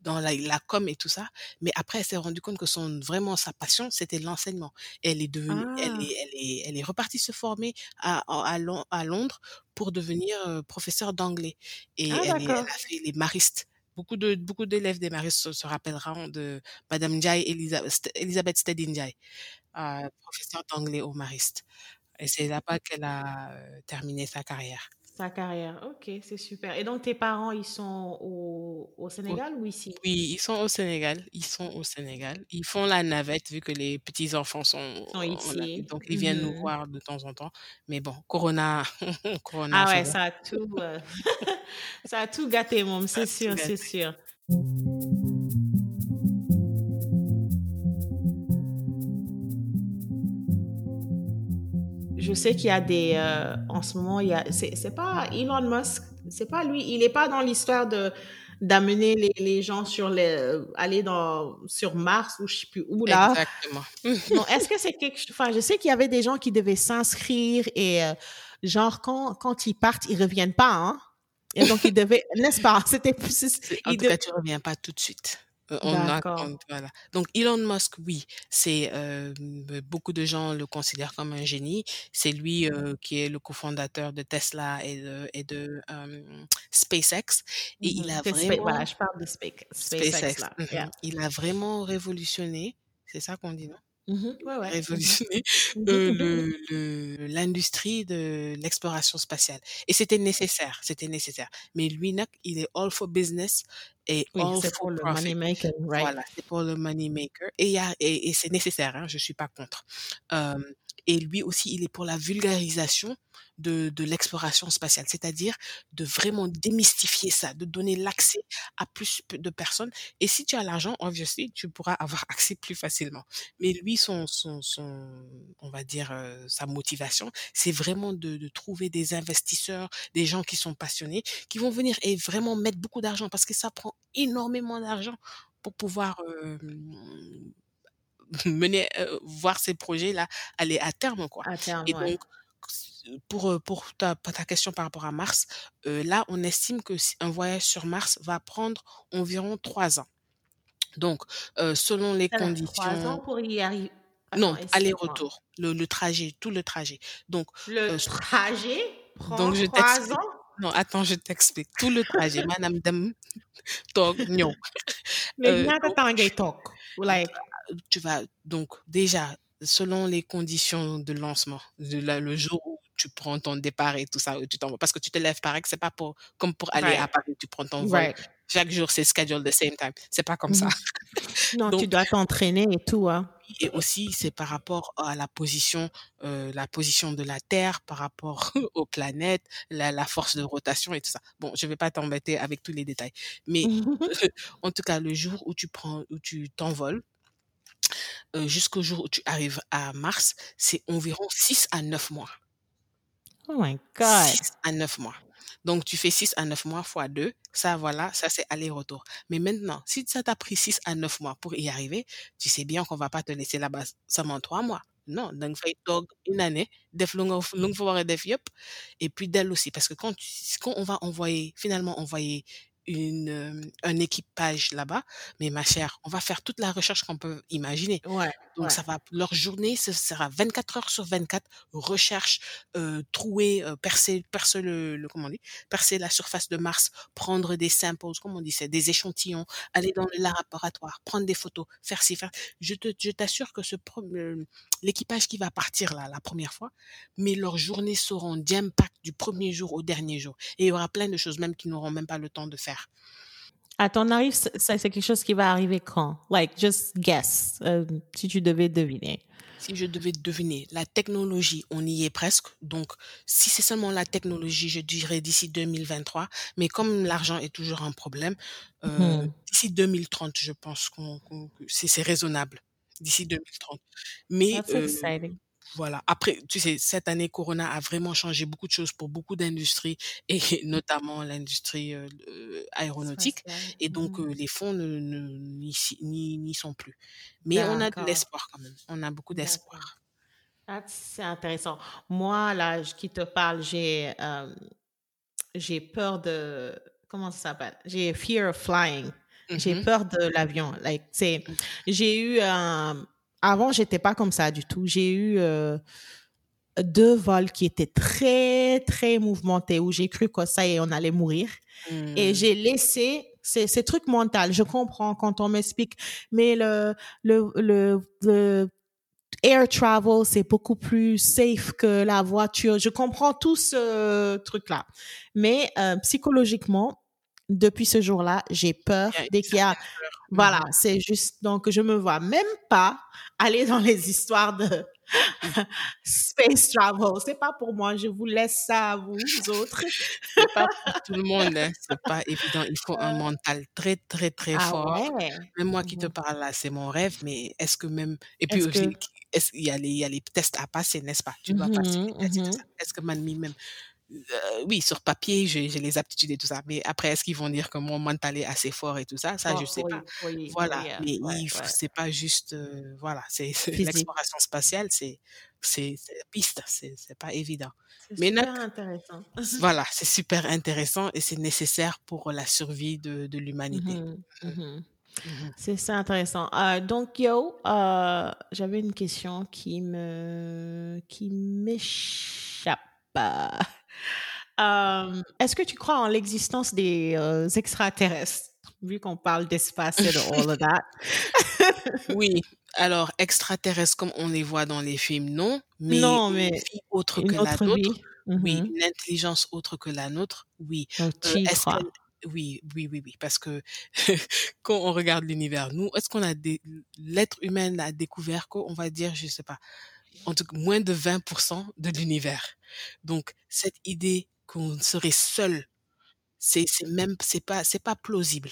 dans la, la, com et tout ça, mais après, elle s'est rendue compte que son vraiment sa passion, c'était l'enseignement. Elle est devenue, elle, Ah. est, elle, est, elle est repartie se former à, à, Lon- à Londres pour devenir euh, professeure d'anglais. Et Ah, elle, est, elle a fait les maristes. Beaucoup de beaucoup d'élèves des maristes se, se rappelleront de Madame St- Elisabeth Steady Ndiaye, euh, professeure d'anglais au mariste. Et c'est là-bas qu'elle a euh, terminé sa carrière. Sa carrière. Ok, c'est super. Et donc, tes parents, ils sont au, au Sénégal ou ici? Oui, ils sont au Sénégal. Ils sont au Sénégal. Ils font la navette vu que les petits-enfants sont Sont Afrique. ici. Donc, ils viennent nous Mhm. voir de temps en temps. Mais bon, Corona, Corona Ah ouais, ça a tout, euh, ça a tout gâté, a c'est sûr, c'est sûr. Je sais qu'il y a des, euh, en ce moment, il y a, c'est, pas Elon Musk, c'est pas lui, il est pas dans l'histoire de d'amener les, les gens sur les, aller dans sur Mars ou je sais plus où là. Exactement. Non, est-ce que c'est quelque chose, enfin, je sais qu'il y avait des gens qui devaient s'inscrire et euh, genre quand quand ils partent, ils reviennent pas, hein. Et donc ils devaient, n'est-ce pas? C'était plus, En tout de- cas, tu reviens pas tout de suite. Euh, on a, D'accord. on- voilà. Donc Elon Musk, oui, c'est euh, beaucoup de gens le considèrent comme un génie. C'est lui euh, qui est le cofondateur de Tesla et de, et de euh, SpaceX. Et il Mhm. a C'est Spa- vraiment voilà, je parle de Spa- SpaceX SpaceX, là. mhm. Yeah. il a vraiment révolutionné. C'est ça qu'on dit, non? Mhm. Ouais, ouais. Révolutionné euh, Mhm. le- le- l'industrie de l'exploration spatiale. Et c'était nécessaire, c'était nécessaire. Mais lui, il est all for business et Oui, all for pour le profit. money maker, right? Voilà, c'est pour le money maker. Et, il y a- et, et c'est nécessaire, hein, je suis pas contre. Euh, et lui aussi, il est pour la vulgarisation de, de l'exploration spatiale, c'est-à-dire de vraiment démystifier ça, de donner l'accès à plus de personnes. Et si tu as l'argent, obviously, tu pourras avoir accès plus facilement. Mais lui, son, son, son on va dire, euh, sa motivation, c'est vraiment de, de trouver des investisseurs, des gens qui sont passionnés, qui vont venir et vraiment mettre beaucoup d'argent parce que ça prend énormément d'argent pour pouvoir euh, mener, euh, voir ces projets-là aller à terme, quoi. À terme, Et ouais. donc, pour, pour ta, pour ta question par rapport à Mars, euh, là, on estime que un voyage sur Mars va prendre environ trois ans. Donc, euh, selon les Ça va, Trois ans conditions, pour y arriver. non, aller-retour, le, le trajet, tout le trajet. Donc, Le euh, trajet prend donc je trois ans? Non, attends, je t'explique. Tout le trajet, madame Dam, Tog, Nyon. Mais Euh, donc, tu vas donc déjà selon les conditions de lancement, de la- le jour où tu prends ton départ et tout ça, où tu t'envoies, parce que tu te lèves pareil, c'est pas pour comme pour aller à Paris, tu prends ton vol. right. Chaque jour, c'est schedule the same time. C'est pas comme ça. Mhm. Non, tu Donc, dois t'entraîner et tout, hein. et aussi, c'est par rapport à la position, euh, la position de la Terre par rapport aux planètes, la, la force de rotation et tout ça. Bon, je vais pas t'embêter avec tous les détails, mais en tout cas, le jour où tu prends, où tu t'envoles, euh, jusqu'au jour où tu arrives à Mars, c'est environ 6 à 9 mois. Oh my God. 6 à 9 mois. Donc, tu fais 6 à 9 mois fois 2. Ça, voilà, ça, c'est aller-retour. Mais maintenant, si ça t'a pris 6 à 9 mois pour y arriver, tu sais bien qu'on va pas te laisser là-bas seulement 3 mois. Non, donc, fais une année, def et puis d'elle aussi. Parce que quand, tu, quand on va envoyer, finalement envoyer une, un équipage là-bas, mais ma chère, on va faire toute la recherche qu'on peut imaginer. Donc ça va, leur journée, ce sera 24 heures sur 24, recherche, euh, trouer, euh, percer, percer le, le, comment on dit, percer la surface de Mars, prendre des samples, comment on dit, c'est des échantillons, aller dans le laboratoire, prendre des photos, faire ci, faire. Je te, je t'assure que ce l'équipage qui va partir là la première fois, mais leurs journées seront d'impact du premier jour au dernier jour. Et il y aura plein de choses même qu'ils n'auront même pas le temps de faire. À ton avis, ça, c'est quelque chose qui va arriver quand? Like, just guess, euh, si tu devais deviner. Si je devais deviner, la technologie, on y est presque. Donc, si c'est seulement la technologie, je dirais d'ici 2023. Mais comme l'argent est toujours un problème, euh, mm-hmm. d'ici 2030, je pense qu'on, c'est, raisonnable. D'ici 2030. Mais euh, voilà. Après, tu sais, cette année, Corona a vraiment changé beaucoup de choses pour beaucoup d'industries et notamment l'industrie euh, aéronautique. Et donc, mmh. les fonds ne, n'y sont plus. Mais on a de l'espoir quand même. On a beaucoup d'espoir. Ah, c'est intéressant. Moi, là, qui te parle, j'ai j'ai peur de comment ça s'appelle? J'ai fear of flying. J'ai mmh peur de l'avion. Like, mmh. j'ai eu un avant, j'étais pas comme ça du tout. J'ai eu euh, deux vols qui étaient très, très mouvementés où j'ai cru que ça y est, on allait mourir. Et hmm. j'ai laissé ces, trucs mentaux. Je comprends quand on m'explique, mais le, le, le, air travel, c'est beaucoup plus safe que la voiture. Je comprends tout ce truc-là. Mais euh, psychologiquement, depuis ce jour-là, j'ai peur dès qu'il y a voilà, mmh. c'est juste donc je me vois même pas aller dans les histoires de space travel. C'est pas pour moi. Je vous laisse ça à vous, autres. c'est pas pour tout le monde. Hein. C'est pas évident. Il faut un mental très très très ah fort. Même moi qui te mmh parle là, c'est mon rêve. Mais est-ce que même et puis aussi, il y a les il y a les tests à passer, n'est-ce pas? Tu dois passer les tests. Est-ce que même euh, oui, sur papier, j'ai les aptitudes et tout ça. Mais après, est-ce qu'ils vont dire que mon mental est assez fort et tout ça? Ça, je sais pas. voilà. mais c'est pas juste, euh, voilà, c'est l'exploration spatiale, c'est c'est piste, c'est pas évident. Mais super intéressant. voilà, c'est super intéressant et c'est nécessaire pour la survie de, de l'humanité. Mmh mmh mmh c'est ça intéressant. Euh, donc, yo, j'avais une question qui me qui m'échappe. Euh, est-ce que tu crois en l'existence des euh, extraterrestres, vu qu'on parle d'espace et de all of that? oui. Alors, extraterrestres comme on les voit dans les films, non. Mais, non, mais une vie autre que la nôtre. Oui, mm-hmm. une intelligence autre que la nôtre, oui. Euh, oui, oui, oui, oui, parce que quand on regarde l'univers, nous, est-ce qu'on a des, l'être humain a découvert qu'on va dire, je sais pas, en tout cas, moins de 20% de l'univers. Donc, cette idée qu'on serait seul, c'est, même, c'est pas, c'est pas plausible.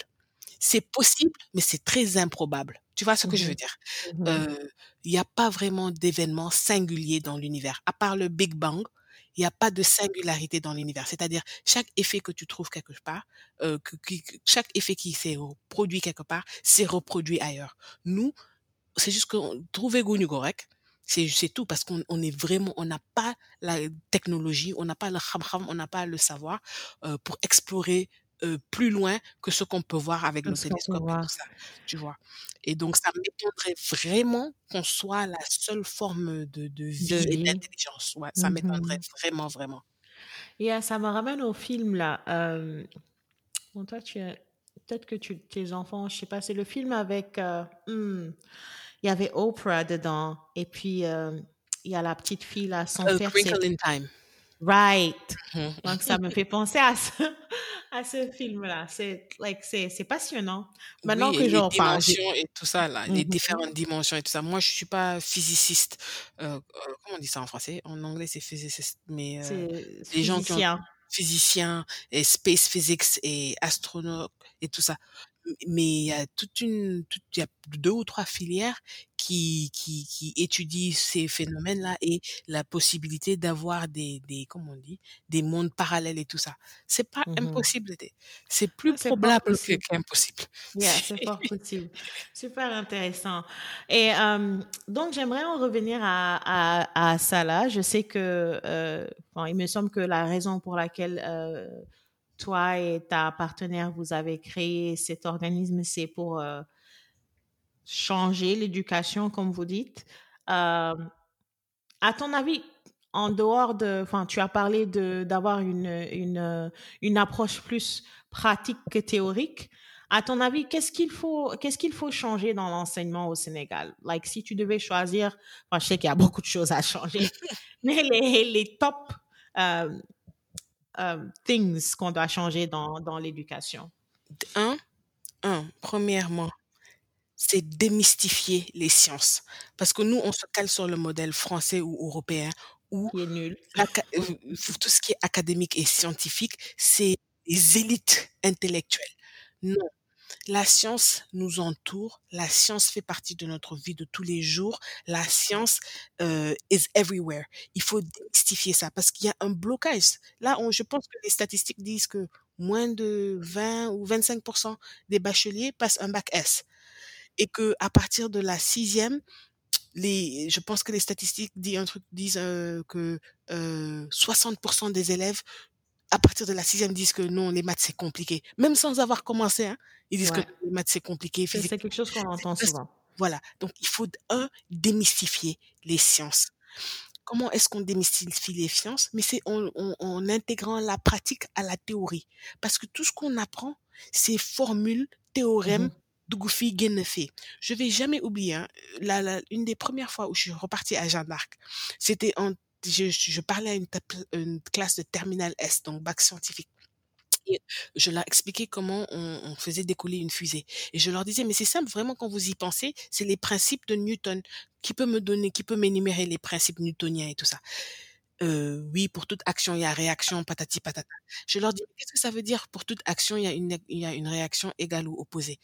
C'est possible, mais c'est très improbable. Tu vois ce que je veux mmh dire? Mmh euh, Il n'y a pas vraiment d'événement singulier dans l'univers. À part le Big Bang, il n'y a pas de singularité dans l'univers. C'est-à-dire, chaque effet que tu trouves quelque part, euh, que, chaque effet qui s'est produit quelque part, s'est reproduit ailleurs. Nous, c'est juste que trouver Gounyu Gorek, c'est tout parce qu'on on est vraiment, on n'a pas la technologie, on n'a pas le on n'a pas le savoir euh, pour explorer euh, plus loin que ce qu'on peut voir avec nos télescopes et tout ça, tu vois. Et donc ça m'étonnerait vraiment qu'on soit la seule forme de, de vie et d'intelligence. Ouais, ça m'étonnerait mmh vraiment, vraiment. Yeah, ça me ramène au film là. Euh, bon, toi, tu peut-être que tu, tes enfants, je sais pas, c'est le film avec. Euh, hmm, il y avait Oprah dedans. Et puis, euh, il y a la petite fille là, son père. in Time. Right. Mm-hmm. Donc, ça me fait penser à ce, à ce film-là. C'est like, c'est passionnant. Maintenant que j'en parle. Les dimensions et tout ça, là, les mm-hmm. différentes dimensions et tout ça. Moi, je suis pas physiciste. Euh, euh, comment on dit ça en français? En anglais, c'est physiciste. Mais les gens qui ont physicien et space physics et astronaute et tout ça mais il y a toute une, il y a deux ou trois filières qui, qui, qui étudient ces phénomènes-là et la possibilité d'avoir des, des, comment on dit, des mondes parallèles et tout ça. C'est pas mmh impossible. C'est plus probable qu'impossible. Yeah, c'est pas possible. Super intéressant. Et donc, j'aimerais en revenir à, à, à ça là. Je sais que, euh, bon, il me semble que la raison pour laquelle euh, toi et ta partenaire, vous avez créé cet organisme, c'est pour euh, changer l'éducation, comme vous dites. à ton avis, en dehors de, enfin, tu as parlé de d'avoir une, une, approche plus pratique que théorique. À ton avis, qu'est-ce qu'il faut, qu'est-ce qu'il faut changer dans l'enseignement au Sénégal? Like, si tu devais choisir, je sais qu'il y a beaucoup de choses à changer, mais les, les top euh, euh, things qu'on doit changer dans, dans l'éducation? Un, un, premièrement, c'est démystifier les sciences. Parce que nous, on se cale sur le modèle français ou européen où nul. Euh, tout ce qui est académique et scientifique, c'est les élites intellectuelles. Non. La science nous entoure, la science fait partie de notre vie de tous les jours, la science euh, is everywhere. Il faut démystifier ça parce qu'il y a un blocage. Là, je pense que les statistiques disent que moins de 20 ou 25% des bacheliers passent un bac S et que à partir de la sixième, je pense que les statistiques disent un truc, disent euh, que euh, 60% des élèves à partir de la sixième disent que non, les maths c'est compliqué. Même sans avoir commencé, hein, ils disent que les maths c'est compliqué. C'est quelque chose qu'on entend souvent. Voilà. Donc il faut un démystifier les sciences. Comment est-ce qu'on démystifie les sciences? Mais c'est en, en, intégrant la pratique à la théorie. Parce que tout ce qu'on apprend, c'est formules, théorèmes, mmh Dougoufi Guénefé. Je vais jamais oublier, hein, la, une des premières fois où je suis repartie à Jeanne d'Arc, c'était en, je, je, parlais à une, une, classe de terminale S, donc bac scientifique. Et je leur expliquais comment on, on, faisait décoller une fusée. Et je leur disais, mais c'est simple, vraiment, quand vous y pensez, c'est les principes de Newton. Qui peut me donner, qui peut m'énumérer les principes newtoniens et tout ça euh, oui, pour toute action, il y a réaction, patati patata. Je leur dis, qu'est-ce que ça veut dire? Pour toute action, il y a une, il y a une réaction égale ou opposée.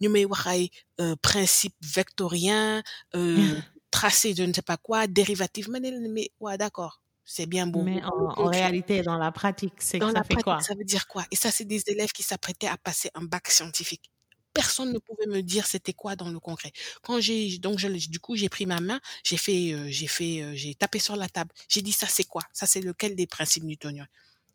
Wax euh, principe vectorien, euh, tracé de ne sais pas quoi, dérivative. Mais, mais ouais, d'accord. C'est bien beau. Mais en, réalité, dans la pratique, c'est ça fait pratique, quoi? Ça veut dire quoi? Et ça, c'est des élèves qui s'apprêtaient à passer un bac scientifique personne ne pouvait me dire c'était quoi dans le concret. Quand j'ai donc je, du coup j'ai pris ma main, j'ai fait euh, j'ai fait euh, j'ai tapé sur la table. J'ai dit ça c'est quoi? Ça c'est lequel des principes newtoniens?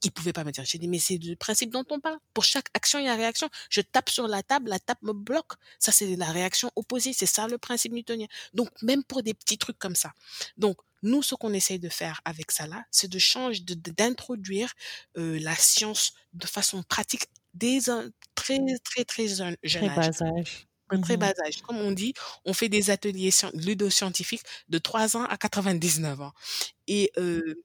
Il pouvait pas me dire. J'ai dit, mais c'est le principe dont on parle. Pour chaque action, il y a réaction. Je tape sur la table, la table me bloque. Ça, c'est la réaction opposée. C'est ça le principe newtonien. Donc, même pour des petits trucs comme ça. Donc, nous, ce qu'on essaye de faire avec ça là, c'est de changer, d'introduire euh, la science de façon pratique dès un très, très, très jeune, très âge. Bas âge. Un très mmh bas âge. Comme on dit, on fait des ateliers ludoscientifiques de 3 ans à 99 ans. Et euh,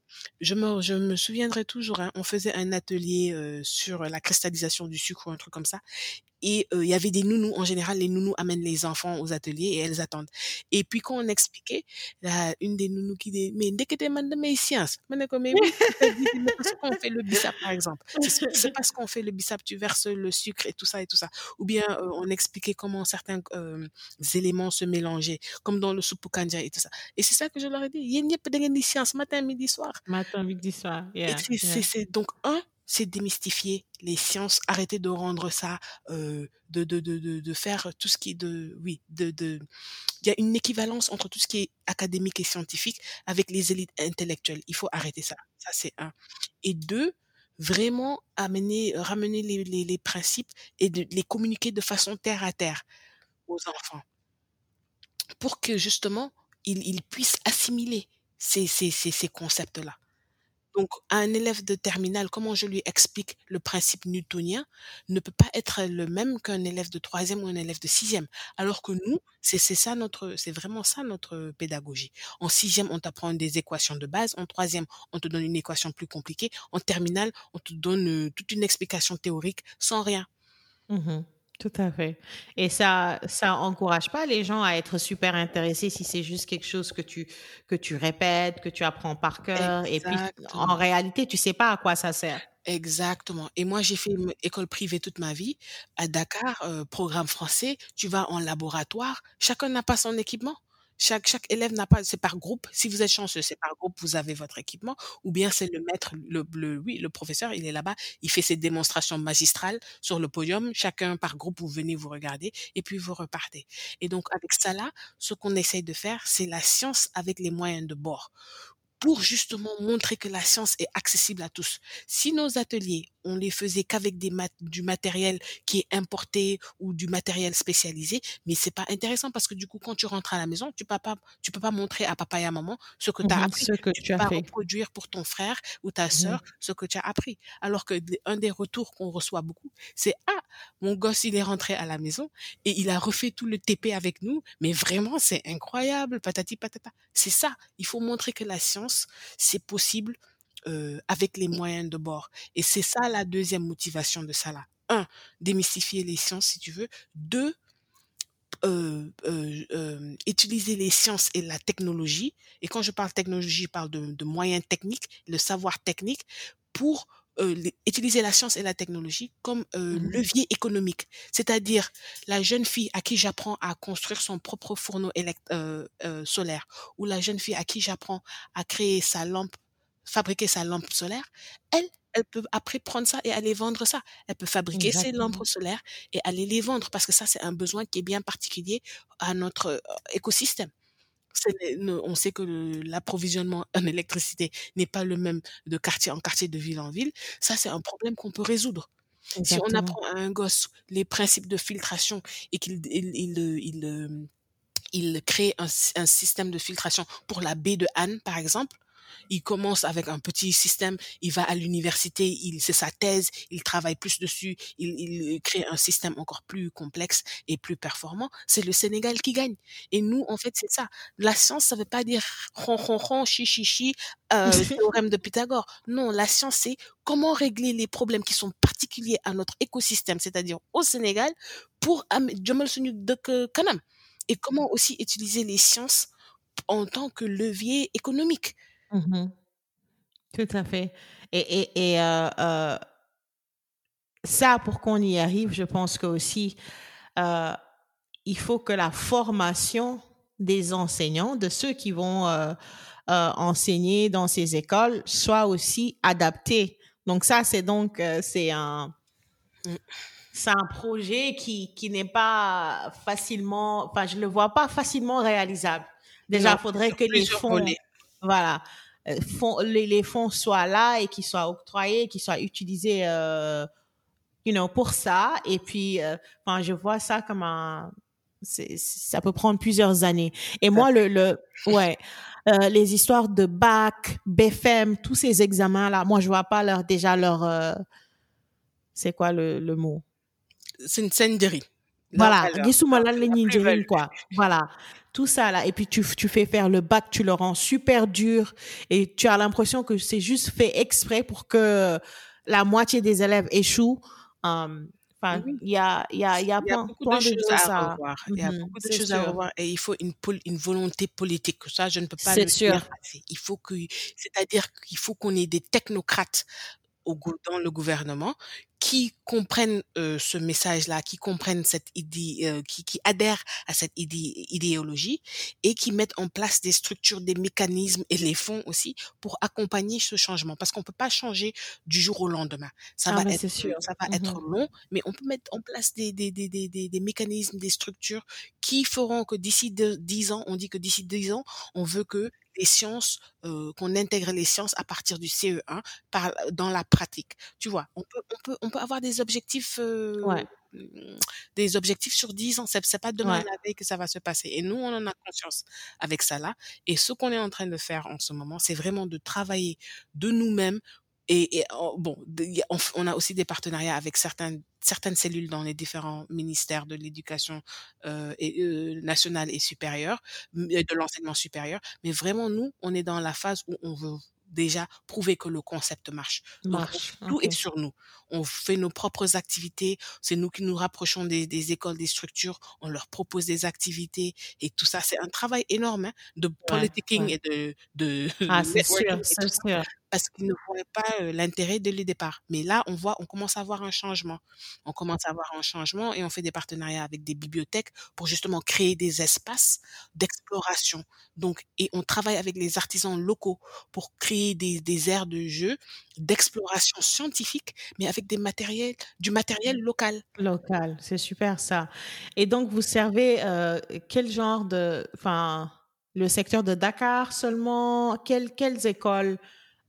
je, me, je me souviendrai toujours, hein, on faisait un atelier euh, sur la cristallisation du sucre ou un truc comme ça et il y avait des nounous. En général, les nounous amènent les enfants aux ateliers et elles attendent. Et puis quand on expliquait, une des nounous qui dit mais dès que tu de mes sciences, mais parce qu'on fait le bissap par exemple. C'est parce qu'on fait le bissap, tu verses le sucre et tout ça et tout ça. Ou bien on expliquait comment certains éléments se mélangeaient, comme dans le soupe kanja et tout ça. Et c'est ça que je leur ai dit. Il y a pas de sciences matin, midi, soir. Matin, midi, soir. Yeah, c'est donc un c'est démystifier les sciences, arrêter de rendre ça, euh, de, faire tout ce qui est de, oui, de, de, il y a une équivalence entre tout ce qui est académique et scientifique avec les élites intellectuelles. Il faut arrêter ça. Ça, c'est un. Et deux, vraiment amener, ramener les, principes et de les communiquer de façon terre à terre aux enfants pour que justement ils, puissent assimiler ces concepts-là. Donc, un élève de terminale, comment je lui explique le principe newtonien ne peut pas être le même qu'un élève de troisième ou un élève de sixième. Alors que nous, c'est ça notre, c'est vraiment ça notre pédagogie. En sixième, on t'apprend des équations de base. En troisième, on te donne une équation plus compliquée. En terminale, on te donne euh, toute une explication théorique sans rien. Mmh tout à fait. Et ça, ça encourage pas les gens à être super intéressés si c'est juste quelque chose que tu, que tu répètes, que tu apprends par cœur. Et puis, en réalité, tu sais pas à quoi ça sert. Exactement. Et moi, j'ai fait une école privée toute ma vie. À Dakar, euh, programme français, tu vas en laboratoire. Chacun n'a pas son équipement. Chaque, chaque élève n'a pas, c'est par groupe. Si vous êtes chanceux, c'est par groupe, vous avez votre équipement. Ou bien c'est le maître, le, le, oui, le professeur, il est là-bas, il fait ses démonstrations magistrales sur le podium. Chacun par groupe, vous venez vous regarder et puis vous repartez. Et donc, avec ça là, ce qu'on essaye de faire, c'est la science avec les moyens de bord pour justement montrer que la science est accessible à tous. Si nos ateliers on les faisait qu'avec des du matériel qui est importé ou du matériel spécialisé, mais c'est pas intéressant parce que du coup, quand tu rentres à la maison, tu peux pas, tu peux pas montrer à papa et à maman ce que tu as mmh appris. Ce que tu, tu as pas reproduire pour ton frère ou ta mmh sœur ce que tu as appris. Alors que un des retours qu'on reçoit beaucoup, c'est ah, mon gosse il est rentré à la maison et il a refait tout le TP avec nous, mais vraiment c'est incroyable, patati patata. C'est ça. Il faut montrer que la science c'est possible euh, avec les moyens de bord. Et c'est ça la deuxième motivation de là. Un, démystifier les sciences si tu veux. Deux, euh, euh, utiliser les sciences et la technologie. Et quand je parle technologie, je parle de, moyens techniques, le savoir technique pour utiliser la science et la technologie comme mmh levier économique. C'est-à-dire la jeune fille à qui j'apprends à construire son propre fourneau solaire ou la jeune fille à qui j'apprends à créer sa lampe fabriquer sa lampe solaire, elle, elle peut après prendre ça et aller vendre ça. Elle peut fabriquer ses lampes solaires et aller les vendre parce que ça, c'est un besoin qui est bien particulier à notre euh, écosystème. On sait que l'approvisionnement en électricité n'est pas le même de quartier en quartier, de ville en ville. Ça, c'est un problème qu'on peut résoudre. Si on apprend à un gosse les principes de filtration et qu'il il, il, il, crée un, un, système de filtration pour la baie de Anne, par exemple, il commence avec un petit système, il va à l'université, il c'est sa thèse, il travaille plus dessus, il, il, crée un système encore plus complexe et plus performant. C'est le Sénégal qui gagne. Et nous, en fait, c'est ça. La science, ça veut pas dire ron ron ron, chi chi chi, euh, théorème de Pythagore. Non, la science, c'est comment régler les problèmes qui sont particuliers à notre écosystème, c'est-à-dire au Sénégal, pour de Kanam. Et comment aussi utiliser les sciences en tant que levier économique. Mmh Tout à fait. Et, et, et euh, euh, ça, pour qu'on y arrive, je pense que aussi, euh, il faut que la formation des enseignants, de ceux qui vont enseigner dans ces écoles, soit aussi adaptée. Donc ça, c'est donc c'est un c'est un projet qui qui n'est pas facilement, enfin je le vois pas facilement réalisable. Déjà, il faudrait que les fonds, voilà, euh, les, fonds soient là et qu'ils soient octroyés, qu'ils soient utilisés, euh, you know, pour ça. Et puis, euh, enfin, je vois ça comme un, ça peut prendre plusieurs années. Et moi, le, le, ouais. Euh, les histoires de bac, BFM, tous ces examens-là, moi, je vois pas leur, déjà leur, euh, c'est quoi le, le mot? C'est une scène Voilà. quoi. Voilà tout ça là, et puis tu, tu fais faire le bac, tu le rends super dur, et tu as l'impression que c'est juste fait exprès pour que la moitié des élèves échouent. Um, enfin, il y a, il y a, il y a, beaucoup de, choses à revoir. Il y a mm-hmm. beaucoup de choses à revoir et il faut une, une volonté politique. Ça, je ne peux pas le sûr. dire. Il faut que, c'est-à-dire qu'il faut qu'on ait des technocrates au, dans le gouvernement qui comprennent euh, ce message-là, qui comprennent cette idée, euh, qui, qui adhèrent à cette idée, idéologie et qui mettent en place des structures, des mécanismes et les fonds aussi pour accompagner ce changement. Parce qu'on peut pas changer du jour au lendemain. Ça ah va être, sûr. ça va être mmh long, mais on peut mettre en place des, des, des, des, des mécanismes, des structures qui feront que d'ici dix ans, on dit que d'ici dix ans, on veut que les sciences, euh, qu'on intègre les sciences à partir du CE1 par, dans la pratique. Tu vois, on peut, on peut, on peut avoir des objectifs, euh, des objectifs sur 10 ans. C'est, pas demain la veille que ça va se passer. Et nous, on en a conscience avec ça là. Et ce qu'on est en train de faire en ce moment, c'est vraiment de travailler de nous-mêmes et, oh, bon, on, a aussi des partenariats avec certains, certaines cellules dans les différents ministères de l'éducation euh, euh, nationale et supérieure, de l'enseignement supérieur. Mais vraiment, nous, on est dans la phase où on veut déjà prouver que le concept marche. marche. tout est sur nous. On fait nos propres activités. C'est nous qui nous rapprochons des, des, écoles, des structures. On leur propose des activités et tout ça. C'est un travail énorme hein, de politicking et de, de ah, c'est sûr, c'est sûr parce qu'ils ne voyaient pas l'intérêt dès le départ. Mais là, on voit, on commence à voir un changement. On commence à voir un changement et on fait des partenariats avec des bibliothèques pour justement créer des espaces d'exploration. Donc, et on travaille avec les artisans locaux pour créer des, des aires de jeu d'exploration scientifique, mais avec du matériel local. Local, c'est super ça. Et donc, vous servez quel genre de, enfin, le secteur de Dakar seulement, quelles écoles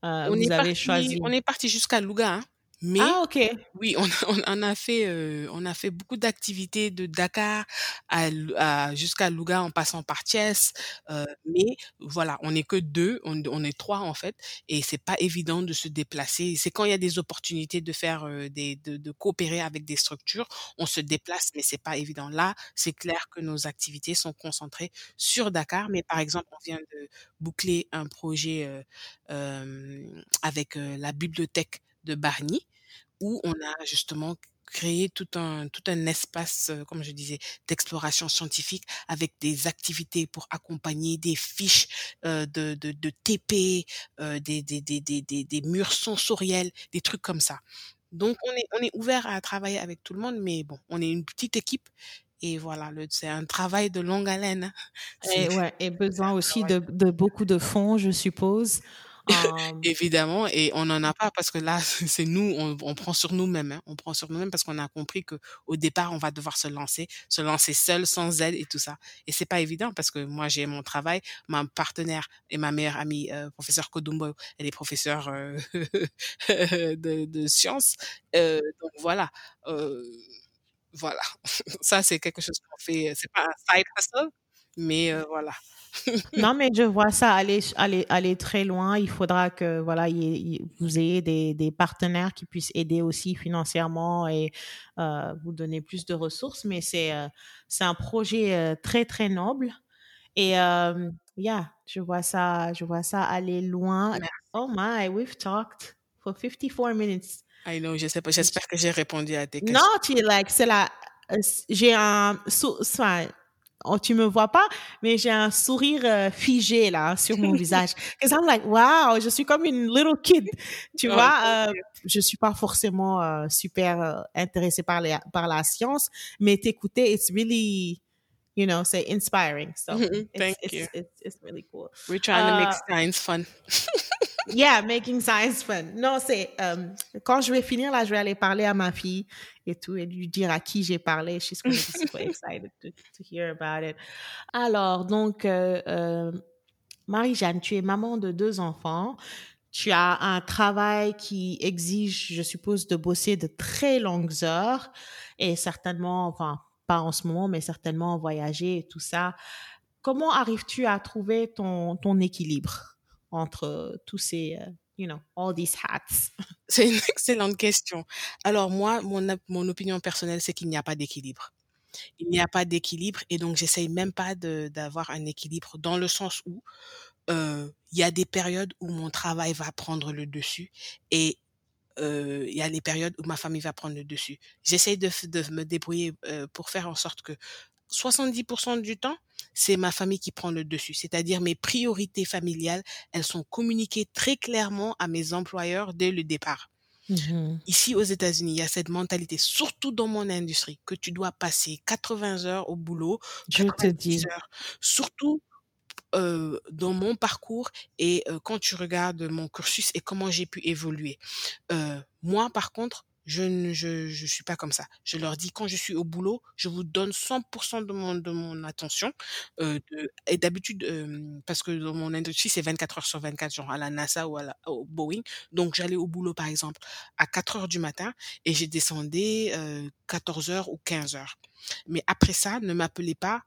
euh, on vous est avez parti, choisi On est parti jusqu'à Louga, hein. Mais Ah, OK. oui, on a on on a fait, heu, on a fait beaucoup d'activités de Dakar à à jusqu'à Louga en passant par Thiès, heu, mais voilà, on n'est que 2, on on est 3 en fait et c'est pas évident de se déplacer. C'est quand il y a des opportunités de faire, heu, des de de coopérer avec des structures, on se déplace, mais c'est pas évident. Là, c'est clair que nos activités sont concentrées sur Dakar, mais par exemple, on vient de boucler un projet, heu, hem, avec, heu, la bibliothèque de Bargny où on a justement créé tout un tout un espace, heu, comme je disais, d'exploration scientifique avec des activités pour accompagner, des fiches, heu, de de de TP, heu, des des des des des des murs sensoriels, des trucs comme ça. Donc on est on est ouvert à travailler avec tout le monde, mais bon, on est une petite équipe et voilà, c'est un travail de longue haleine, hein. Et ouais besoin aussi de beaucoup de fonds, je suppose. Évidemment et on n'en a pas parce que là, c'est nous, on on prend sur nous-mêmes, hein. On prend sur nous-mêmes parce qu'on a compris qu'au départ, on va devoir se lancer, se lancer seul, sans aide et tout ça et c'est pas évident parce que moi, j'ai mon travail, ma partenaire et ma meilleure amie, heu, professeure Kodumbo, elle est professeure, heu, de de sciences, heu, donc voilà, voilà. Ça, c'est quelque chose qu'on fait, c'est pas un side hustle, mais heu, voilà. Non, mais je vois ça aller aller aller très loin. Il faudra que, voilà, y vous ayez des des partenaires qui puissent aider aussi financièrement et heu, vous donner plus de ressources, mais c'est, c'est un projet, heu, très, très noble et yeah, je vois ça je vois ça aller loin. Merci. Oh my, we've talked for 54 minutes. I know, je sais pas, j'espère que j'ai répondu à tes Non, questions. tu es like, c'est la j'ai un sou enfin, oh, tu me vois pas, mais j'ai un sourire, heu, figé là, sur mon visage. 'Cause I'm like: «Wow!» je suis comme une little kid, tu Oh, vois? you. je suis pas forcément, heu, super, heu, intéressée par les par la science, mais t'écouter, it's really, you know, c'est inspiring. So, it's Thank you. it's it's it's really cool. We're trying to make science fun. Yeah, making science fun. Non, c'est, hem, quand je vais finir là, je vais aller parler à ma fille et tout et lui dire à qui j'ai parlé. She's gonna be super excited to to hear about it. Alors donc, heu, hem, Marie-Jeanne, tu es maman de 2 enfants. Tu as un travail qui exige, je suppose, de bosser de très longues heures et certainement, enfin, pas en ce moment, mais certainement voyager et tout ça. Comment arrives-tu à trouver ton ton équilibre? Entre tous ces, heu, you know, all these hats? C'est une excellente question. Alors moi, mon mon opinion personnelle, c'est qu'il n'y a pas d'équilibre. Il n'y a pas d'équilibre et donc j'essaye même pas d'avoir un équilibre dans le sens où, heu, il y a des périodes où mon travail va prendre le dessus et il y a les périodes où ma famille va prendre le dessus. J'essaye de de me débrouiller, pour faire en sorte que 70% du temps, c'est ma famille qui prend le dessus. C'est-à-dire mes priorités familiales, elles sont communiquées très clairement à mes employeurs dès le départ. Mmh mh. Ici aux États-Unis, il y a cette mentalité, surtout dans mon industrie, que tu dois passer 80 heures au boulot, Je te 90 dis. heures. Surtout, heu, dans mon parcours et heu, quand tu regardes mon cursus et comment j'ai pu évoluer. Heu, moi, par contre, je ne je je suis pas comme ça. Je leur dis: «Quand je suis au boulot, je vous donne 100% de mon de mon attention», heu, de et d'habitude, hem, parce que dans mon industrie, c'est 24 heures sur 24, genre à la NASA ou à la au Boeing. Donc j'allais au boulot, par exemple, à 4:00 du matin et je descendais, heu, 14:00 ou 15:00. Mais après ça, ne m'appelez pas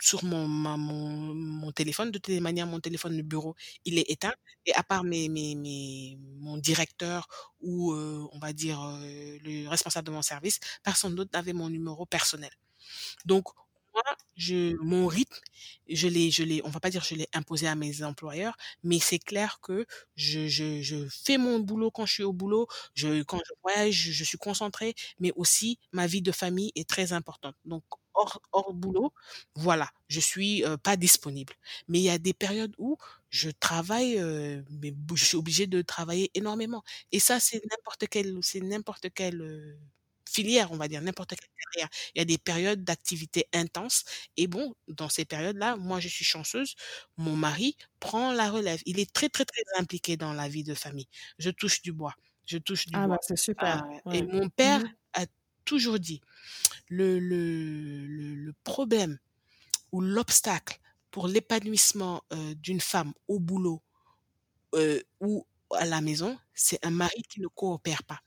sur mon mon mon téléphone. De toutes les manières, mon téléphone de bureau, il est éteint et à part mes mes mes mon directeur ou heu, on va dire, heu, le responsable de mon service, personne d'autre n'avait mon numéro personnel. Donc moi, je mon rythme, je l'ai je l'ai on va pas dire je l'ai imposé à mes employeurs, mais c'est clair que je je je fais mon boulot quand je suis au boulot, je quand je voyage, je suis concentrée, mais aussi ma vie de famille est très importante. Donc hors hors boulot, voilà, je suis, heu, pas disponible. Mais il y a des périodes où je travaille, heu, mais je suis obligée de travailler énormément et ça, c'est n'importe quelle c'est n'importe quelle, heu, filière, on va dire, n'importe quelle carrière. Il y a des périodes d'activité intense et bon, dans ces périodes-là, moi, je suis chanceuse, mon mari prend la relève. Il est très, très, très impliqué dans la vie de famille. Je touche du bois, je touche du Ah bah, bois. c'est Heu super, et ouais. mon Mmh père a toujours dit: «Le problème ou l'obstacle pour l'épanouissement, heu, d'une femme au boulot, heu, ou à la maison, c'est un mari qui ne coopère pas.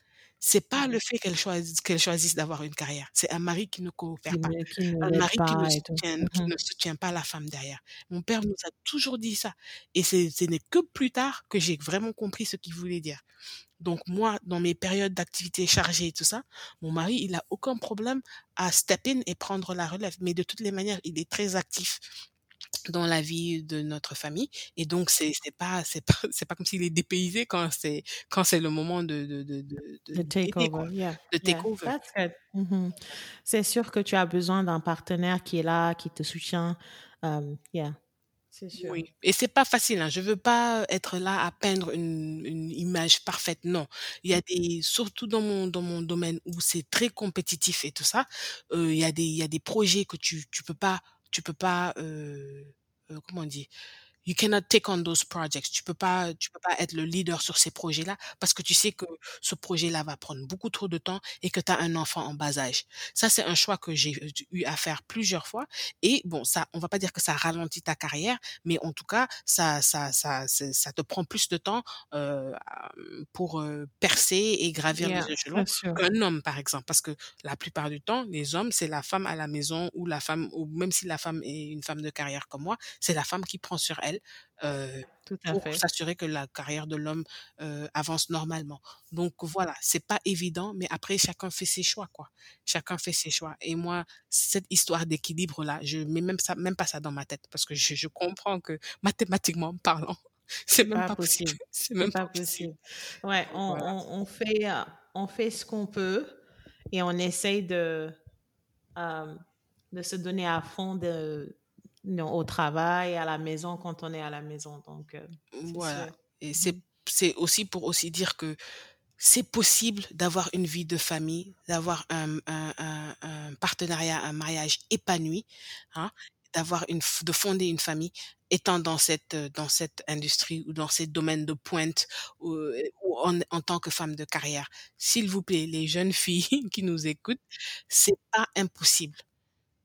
C'est pas le fait qu'elle choisisse, qu'elle choisisse d'avoir une carrière. C'est un mari qui ne coopère pas. un mari qui, ne soutient, qui mmh ne soutient pas la femme derrière. Mon père nous a toujours dit ça. Et ce n'est que plus tard que j'ai vraiment compris ce qu'il voulait dire. Donc moi, dans mes périodes d'activité chargées et tout ça, mon mari, il a aucun problème à step in et prendre la relève. Mais de toutes les manières, il est très actif dans la vie de notre famille et donc c'est c'est pas c'est pas c'est pas comme s'il est dépaysé quand c'est quand c'est le moment de de de de, take over yeah. de take over mm-hmm. c'est sûr que tu as besoin d'un partenaire qui est là qui te soutient um, yeah sûr. Oui, et c'est pas facile. Hein. Je veux pas être là à peindre une, une image parfaite. Non, il y a des, surtout dans mon dans mon domaine où c'est très compétitif et tout ça, euh, il y a des il y a des projets que tu tu peux pas tu peux pas, comment on dit, you cannot take on those projects. Tu peux pas, tu peux pas être le leader sur ces projets-là parce que tu sais que ce projet-là va prendre beaucoup trop de temps et que tu as un enfant en bas âge. Ça, c'est un choix que j'ai eu à faire plusieurs fois. Et bon, ça, on va pas dire que ça ralentit ta carrière, mais en tout cas, ça, ça, ça, ça, te prend plus de temps euh, pour euh, percer et gravir les échelons qu'un homme, par exemple. Parce que la plupart du temps, les hommes, c'est la femme à la maison ou la femme, ou même si la femme est une femme de carrière comme moi, c'est la femme qui prend sur elle pour s'assurer que la carrière de l'homme avance normalement. Donc voilà, c'est pas évident, mais après chacun fait ses choix quoi. Chacun fait ses choix. Et moi, cette histoire d'équilibre là, je mets même ça, même pas ça dans ma tête parce que je, comprends que mathématiquement parlant, c'est même pas, possible. C'est même pas, possible. Ouais, on, on, fait on fait ce qu'on peut et on essaye de de se donner à fond de non, au travail, à la maison, quand on est à la maison. Donc, euh, voilà. Et c'est, c'est aussi pour aussi dire que c'est possible d'avoir une vie de famille, d'avoir un, un, un, partenariat, un mariage épanoui, hein, d'avoir une, de fonder une famille étant dans cette, dans cette industrie ou dans ces domaines de pointe ou, ou en, en, tant que femme de carrière. S'il vous plaît, les jeunes filles qui nous écoutent, c'est pas impossible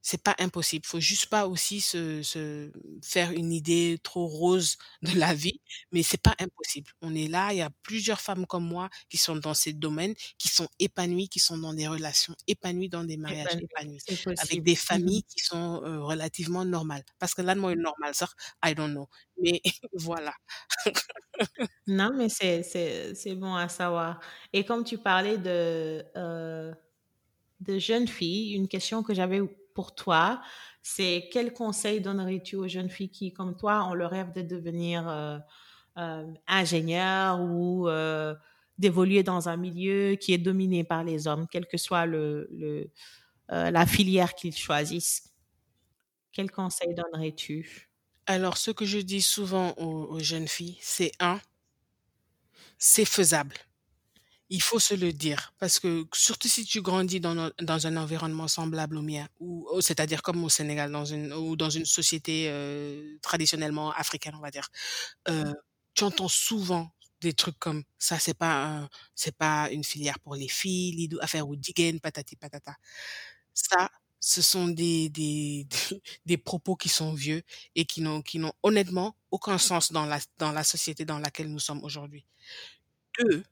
c'est pas impossible. Faut juste pas aussi se, se, faire une idée trop rose de la vie, mais c'est pas impossible. On est là, il y a plusieurs femmes comme moi qui sont dans ces domaines, qui sont épanouies, qui sont dans des relations épanouies, dans des mariages épanouis, avec des mmh familles qui sont euh, relativement normales. Parce que là, moi, une normale, ça, I don't know. Mais voilà. non, mais c'est, c'est, c'est bon à savoir. Et comme tu parlais de, euh, de jeunes filles, une question que j'avais pour toi, c'est quel conseil donnerais-tu aux jeunes filles qui, comme toi, ont le rêve de devenir euh, euh, ou euh, d'évoluer dans un milieu qui est dominé par les hommes, quelle que soit le, le la filière qu'ils choisissent? Quel conseil donnerais-tu? Alors, ce que je dis souvent aux jeunes filles, c'est un, c'est faisable il faut se le dire parce que surtout si tu grandis dans, dans un environnement semblable au mien ou c'est-à-dire comme au Sénégal dans une ou dans une société euh, traditionnellement africaine on va dire euh, tu entends souvent des trucs comme ça c'est pas c'est pas une filière pour les filles l'idou affaire ou digen patati patata. Ça ce sont des, des, des propos qui sont vieux et qui n'ont qui n'ont honnêtement aucun sens dans la dans la société dans laquelle nous sommes aujourd'hui. Deux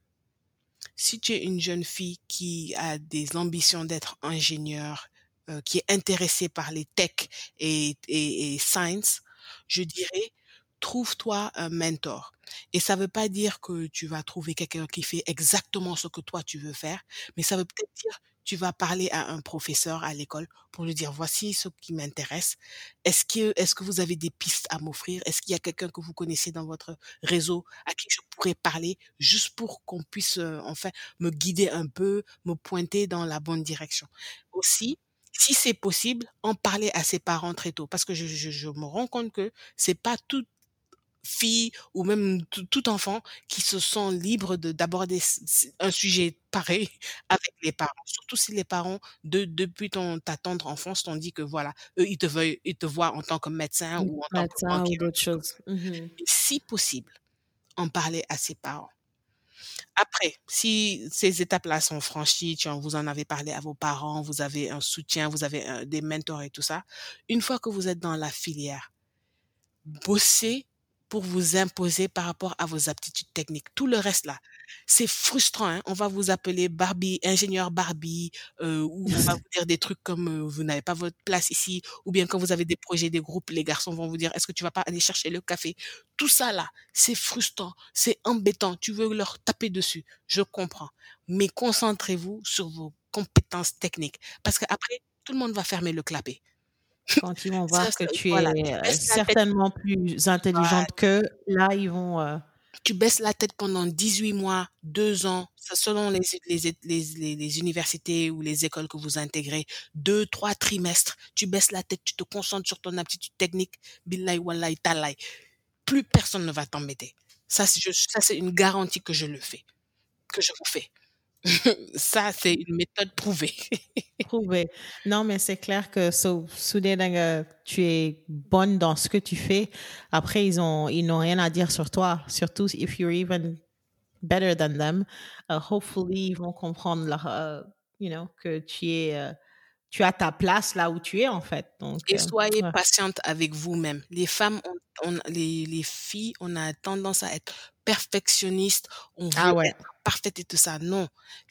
si tu es une jeune fille qui a des ambitions d'être ingénieur, euh, qui est intéressée par les tech et, et, et science, je dirais, trouve-toi un mentor. Et ça veut pas dire que tu vas trouver quelqu'un qui fait exactement ce que toi tu veux faire, mais ça veut peut-être dire tu vas parler à un professeur à l'école pour lui dire voici ce qui m'intéresse. Est-ce que vous avez des pistes à m'offrir? Est-ce qu'il y a quelqu'un que vous connaissez dans votre réseau à qui je pourrais parler juste pour qu'on puisse euh, enfin me guider un peu, me pointer dans la bonne direction? Aussi, si c'est possible, en parler à ses parents très tôt parce que je me rends compte que c'est pas tout fille ou même tout enfant qui se sent libre de d'aborder un sujet pareil avec les parents. Surtout si les parents, de, depuis ton, ta tendre enfance, t'ont dit que voilà, eux, ils te, veulent, ils te voient en tant que médecin ou en tant que ou d'autres choses. Mmh si possible, en parler à ses parents. Après, si ces étapes-là sont franchies, tu vous en avez parlé à vos parents, vous avez un soutien, vous avez des mentors et tout ça, une fois que vous êtes dans la filière, bossez pour vous imposer par rapport à vos aptitudes techniques. Tout le reste là, c'est frustrant. Hein. On va vous appeler Barbie, ingénieur Barbie, euh, ou on va vous dire des trucs comme euh, vous n'avez pas votre place ici, ou bien quand vous avez des projets, des groupes, les garçons vont vous dire est-ce que tu vas pas aller chercher le café? Tout ça là, c'est frustrant, c'est embêtant. Tu veux leur taper dessus, je comprends. Mais concentrez-vous sur vos compétences techniques, parce qu'après tout le monde va fermer le clapet. Quand ils vont voir que tu es euh, certainement plus intelligente que là, ils vont tu baisses la tête pendant 18 mois, 2 ans, selon les, les, les, les, universités ou les écoles que vous intégrez, 2, 3 trimestres, tu baisses la tête, tu te concentres sur ton aptitude technique, billahi wallahi talai. Plus personne ne va t'embêter. Ça, c'est une garantie que je le fais, que je vous fais. ça, c'est une méthode prouvée. prouvée. Non, mais c'est clair que so, soudain, tu es bonne dans ce que tu fais. Après, ils ont, ils n'ont rien à dire sur toi. Surtout if you're even better than them. Uh, hopefully, ils vont comprendre leur, uh, you know, que tu es, uh, tu as ta place là où tu es en fait. Donc, Et soyez patiente avec vous-même. Les femmes, on, les, les, filles, on a tendance à être perfectionnistes. On ah veut être parfaite et tout ça. Non.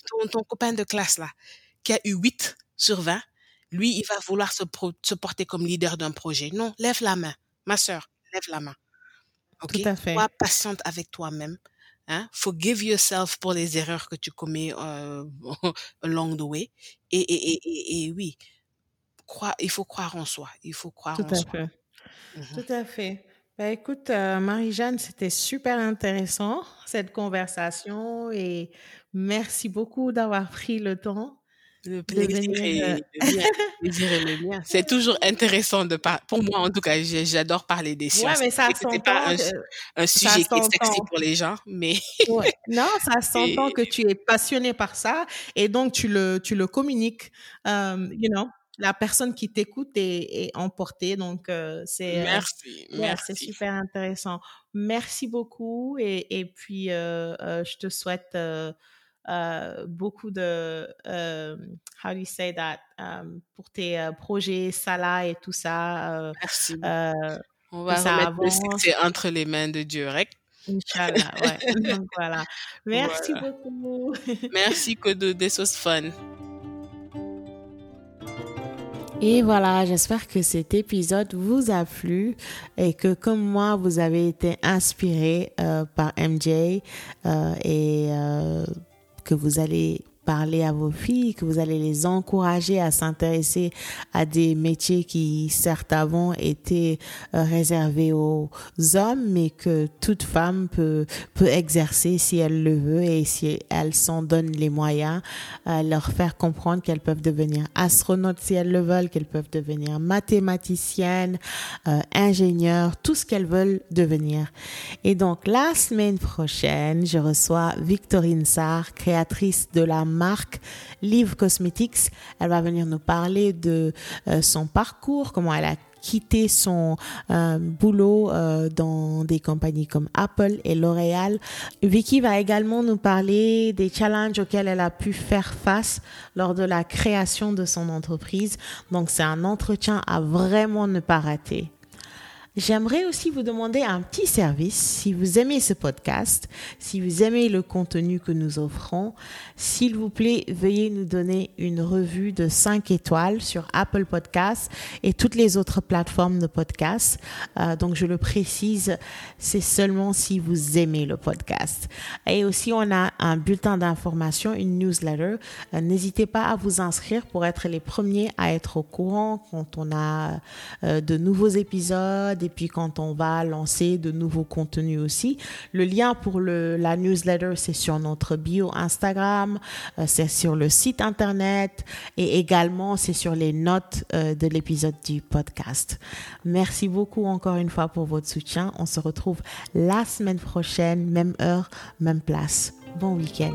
Ton, ton, copain de classe là, qui a eu 8 sur 20, lui, il va vouloir se, se porter comme leader d'un projet. Non, lève la main. Ma sœur, lève la main. Ok? Tout à fait. Sois patiente avec toi-même. Hein? Forgive yourself pour les erreurs que tu commets euh, along the way. Et, et, et, et, oui, croire, il faut croire en soi. Il faut croire Tout en à soi. Fait. Mmh Tout à fait. Ben, écoute, euh, Marie-Jeanne, c'était super intéressant cette conversation et merci beaucoup d'avoir pris le temps le plaisir, est, le mien. C'est toujours intéressant de parler. Pour moi, en tout cas, j'adore parler des sciences. Ouais, mais ça pas un, un sujet qui est sexy pour les gens, mais. ouais. Non, ça s'entend que tu es passionné par ça et donc tu le, tu le communiques. Um, you know, la personne qui t'écoute est, est, emportée. Donc, euh, c'est. Merci. Euh, ouais, c'est super intéressant. Merci beaucoup et, et puis, euh, je te souhaite beaucoup de, how do you say that, um, pour tes projets, Salah et tout ça. Merci. On va remettre le succès entre les mains de Dieu, rek. Inch'Allah, ouais. Donc voilà. Merci voilà. beaucoup. Merci, Kodo. This was fun. Et voilà, j'espère que cet épisode vous a plu et que comme moi, vous avez été inspiré euh, par MJ euh, et euh, que vous allez parler à vos filles, que vous allez les encourager à s'intéresser à des métiers qui certes avant étaient euh, réservés aux hommes, mais que toute femme peut, peut exercer si elle le veut et si elle s'en donne les moyens, euh, leur faire comprendre qu'elles peuvent devenir astronautes si elles le veulent, qu'elles peuvent devenir mathématiciennes, euh, ingénieures, tout ce qu'elles veulent devenir. Et donc la semaine prochaine, je reçois Victorine Sarr, créatrice de la marque Live Cosmetics. Elle va venir nous parler de euh, son parcours, comment elle a quitté son euh, boulot euh, dans des compagnies comme Apple et L'Oréal. Vicky va également nous parler des challenges auxquels elle a pu faire face lors de la création de son entreprise. Donc c'est un entretien à vraiment ne pas rater. J'aimerais aussi vous demander un petit service. Si vous aimez ce podcast, si vous aimez le contenu que nous offrons, s'il vous plaît, veuillez nous donner une revue de 5 étoiles sur Apple Podcasts et toutes les autres plateformes de podcasts. Euh, donc, je le précise, c'est seulement si vous aimez le podcast. Et aussi, on a un bulletin d'information, une newsletter. Euh, N'hésitez pas à vous inscrire pour être les premiers à être au courant quand on a euh, de nouveaux épisodes et puis quand on va lancer de nouveaux contenus aussi. Le lien pour la newsletter, c'est sur notre bio Instagram, euh, c'est sur le site internet et également c'est sur les notes euh, de l'épisode du podcast. Merci beaucoup encore une fois pour votre soutien. On se retrouve la semaine prochaine, même heure, même place. Bon week-end.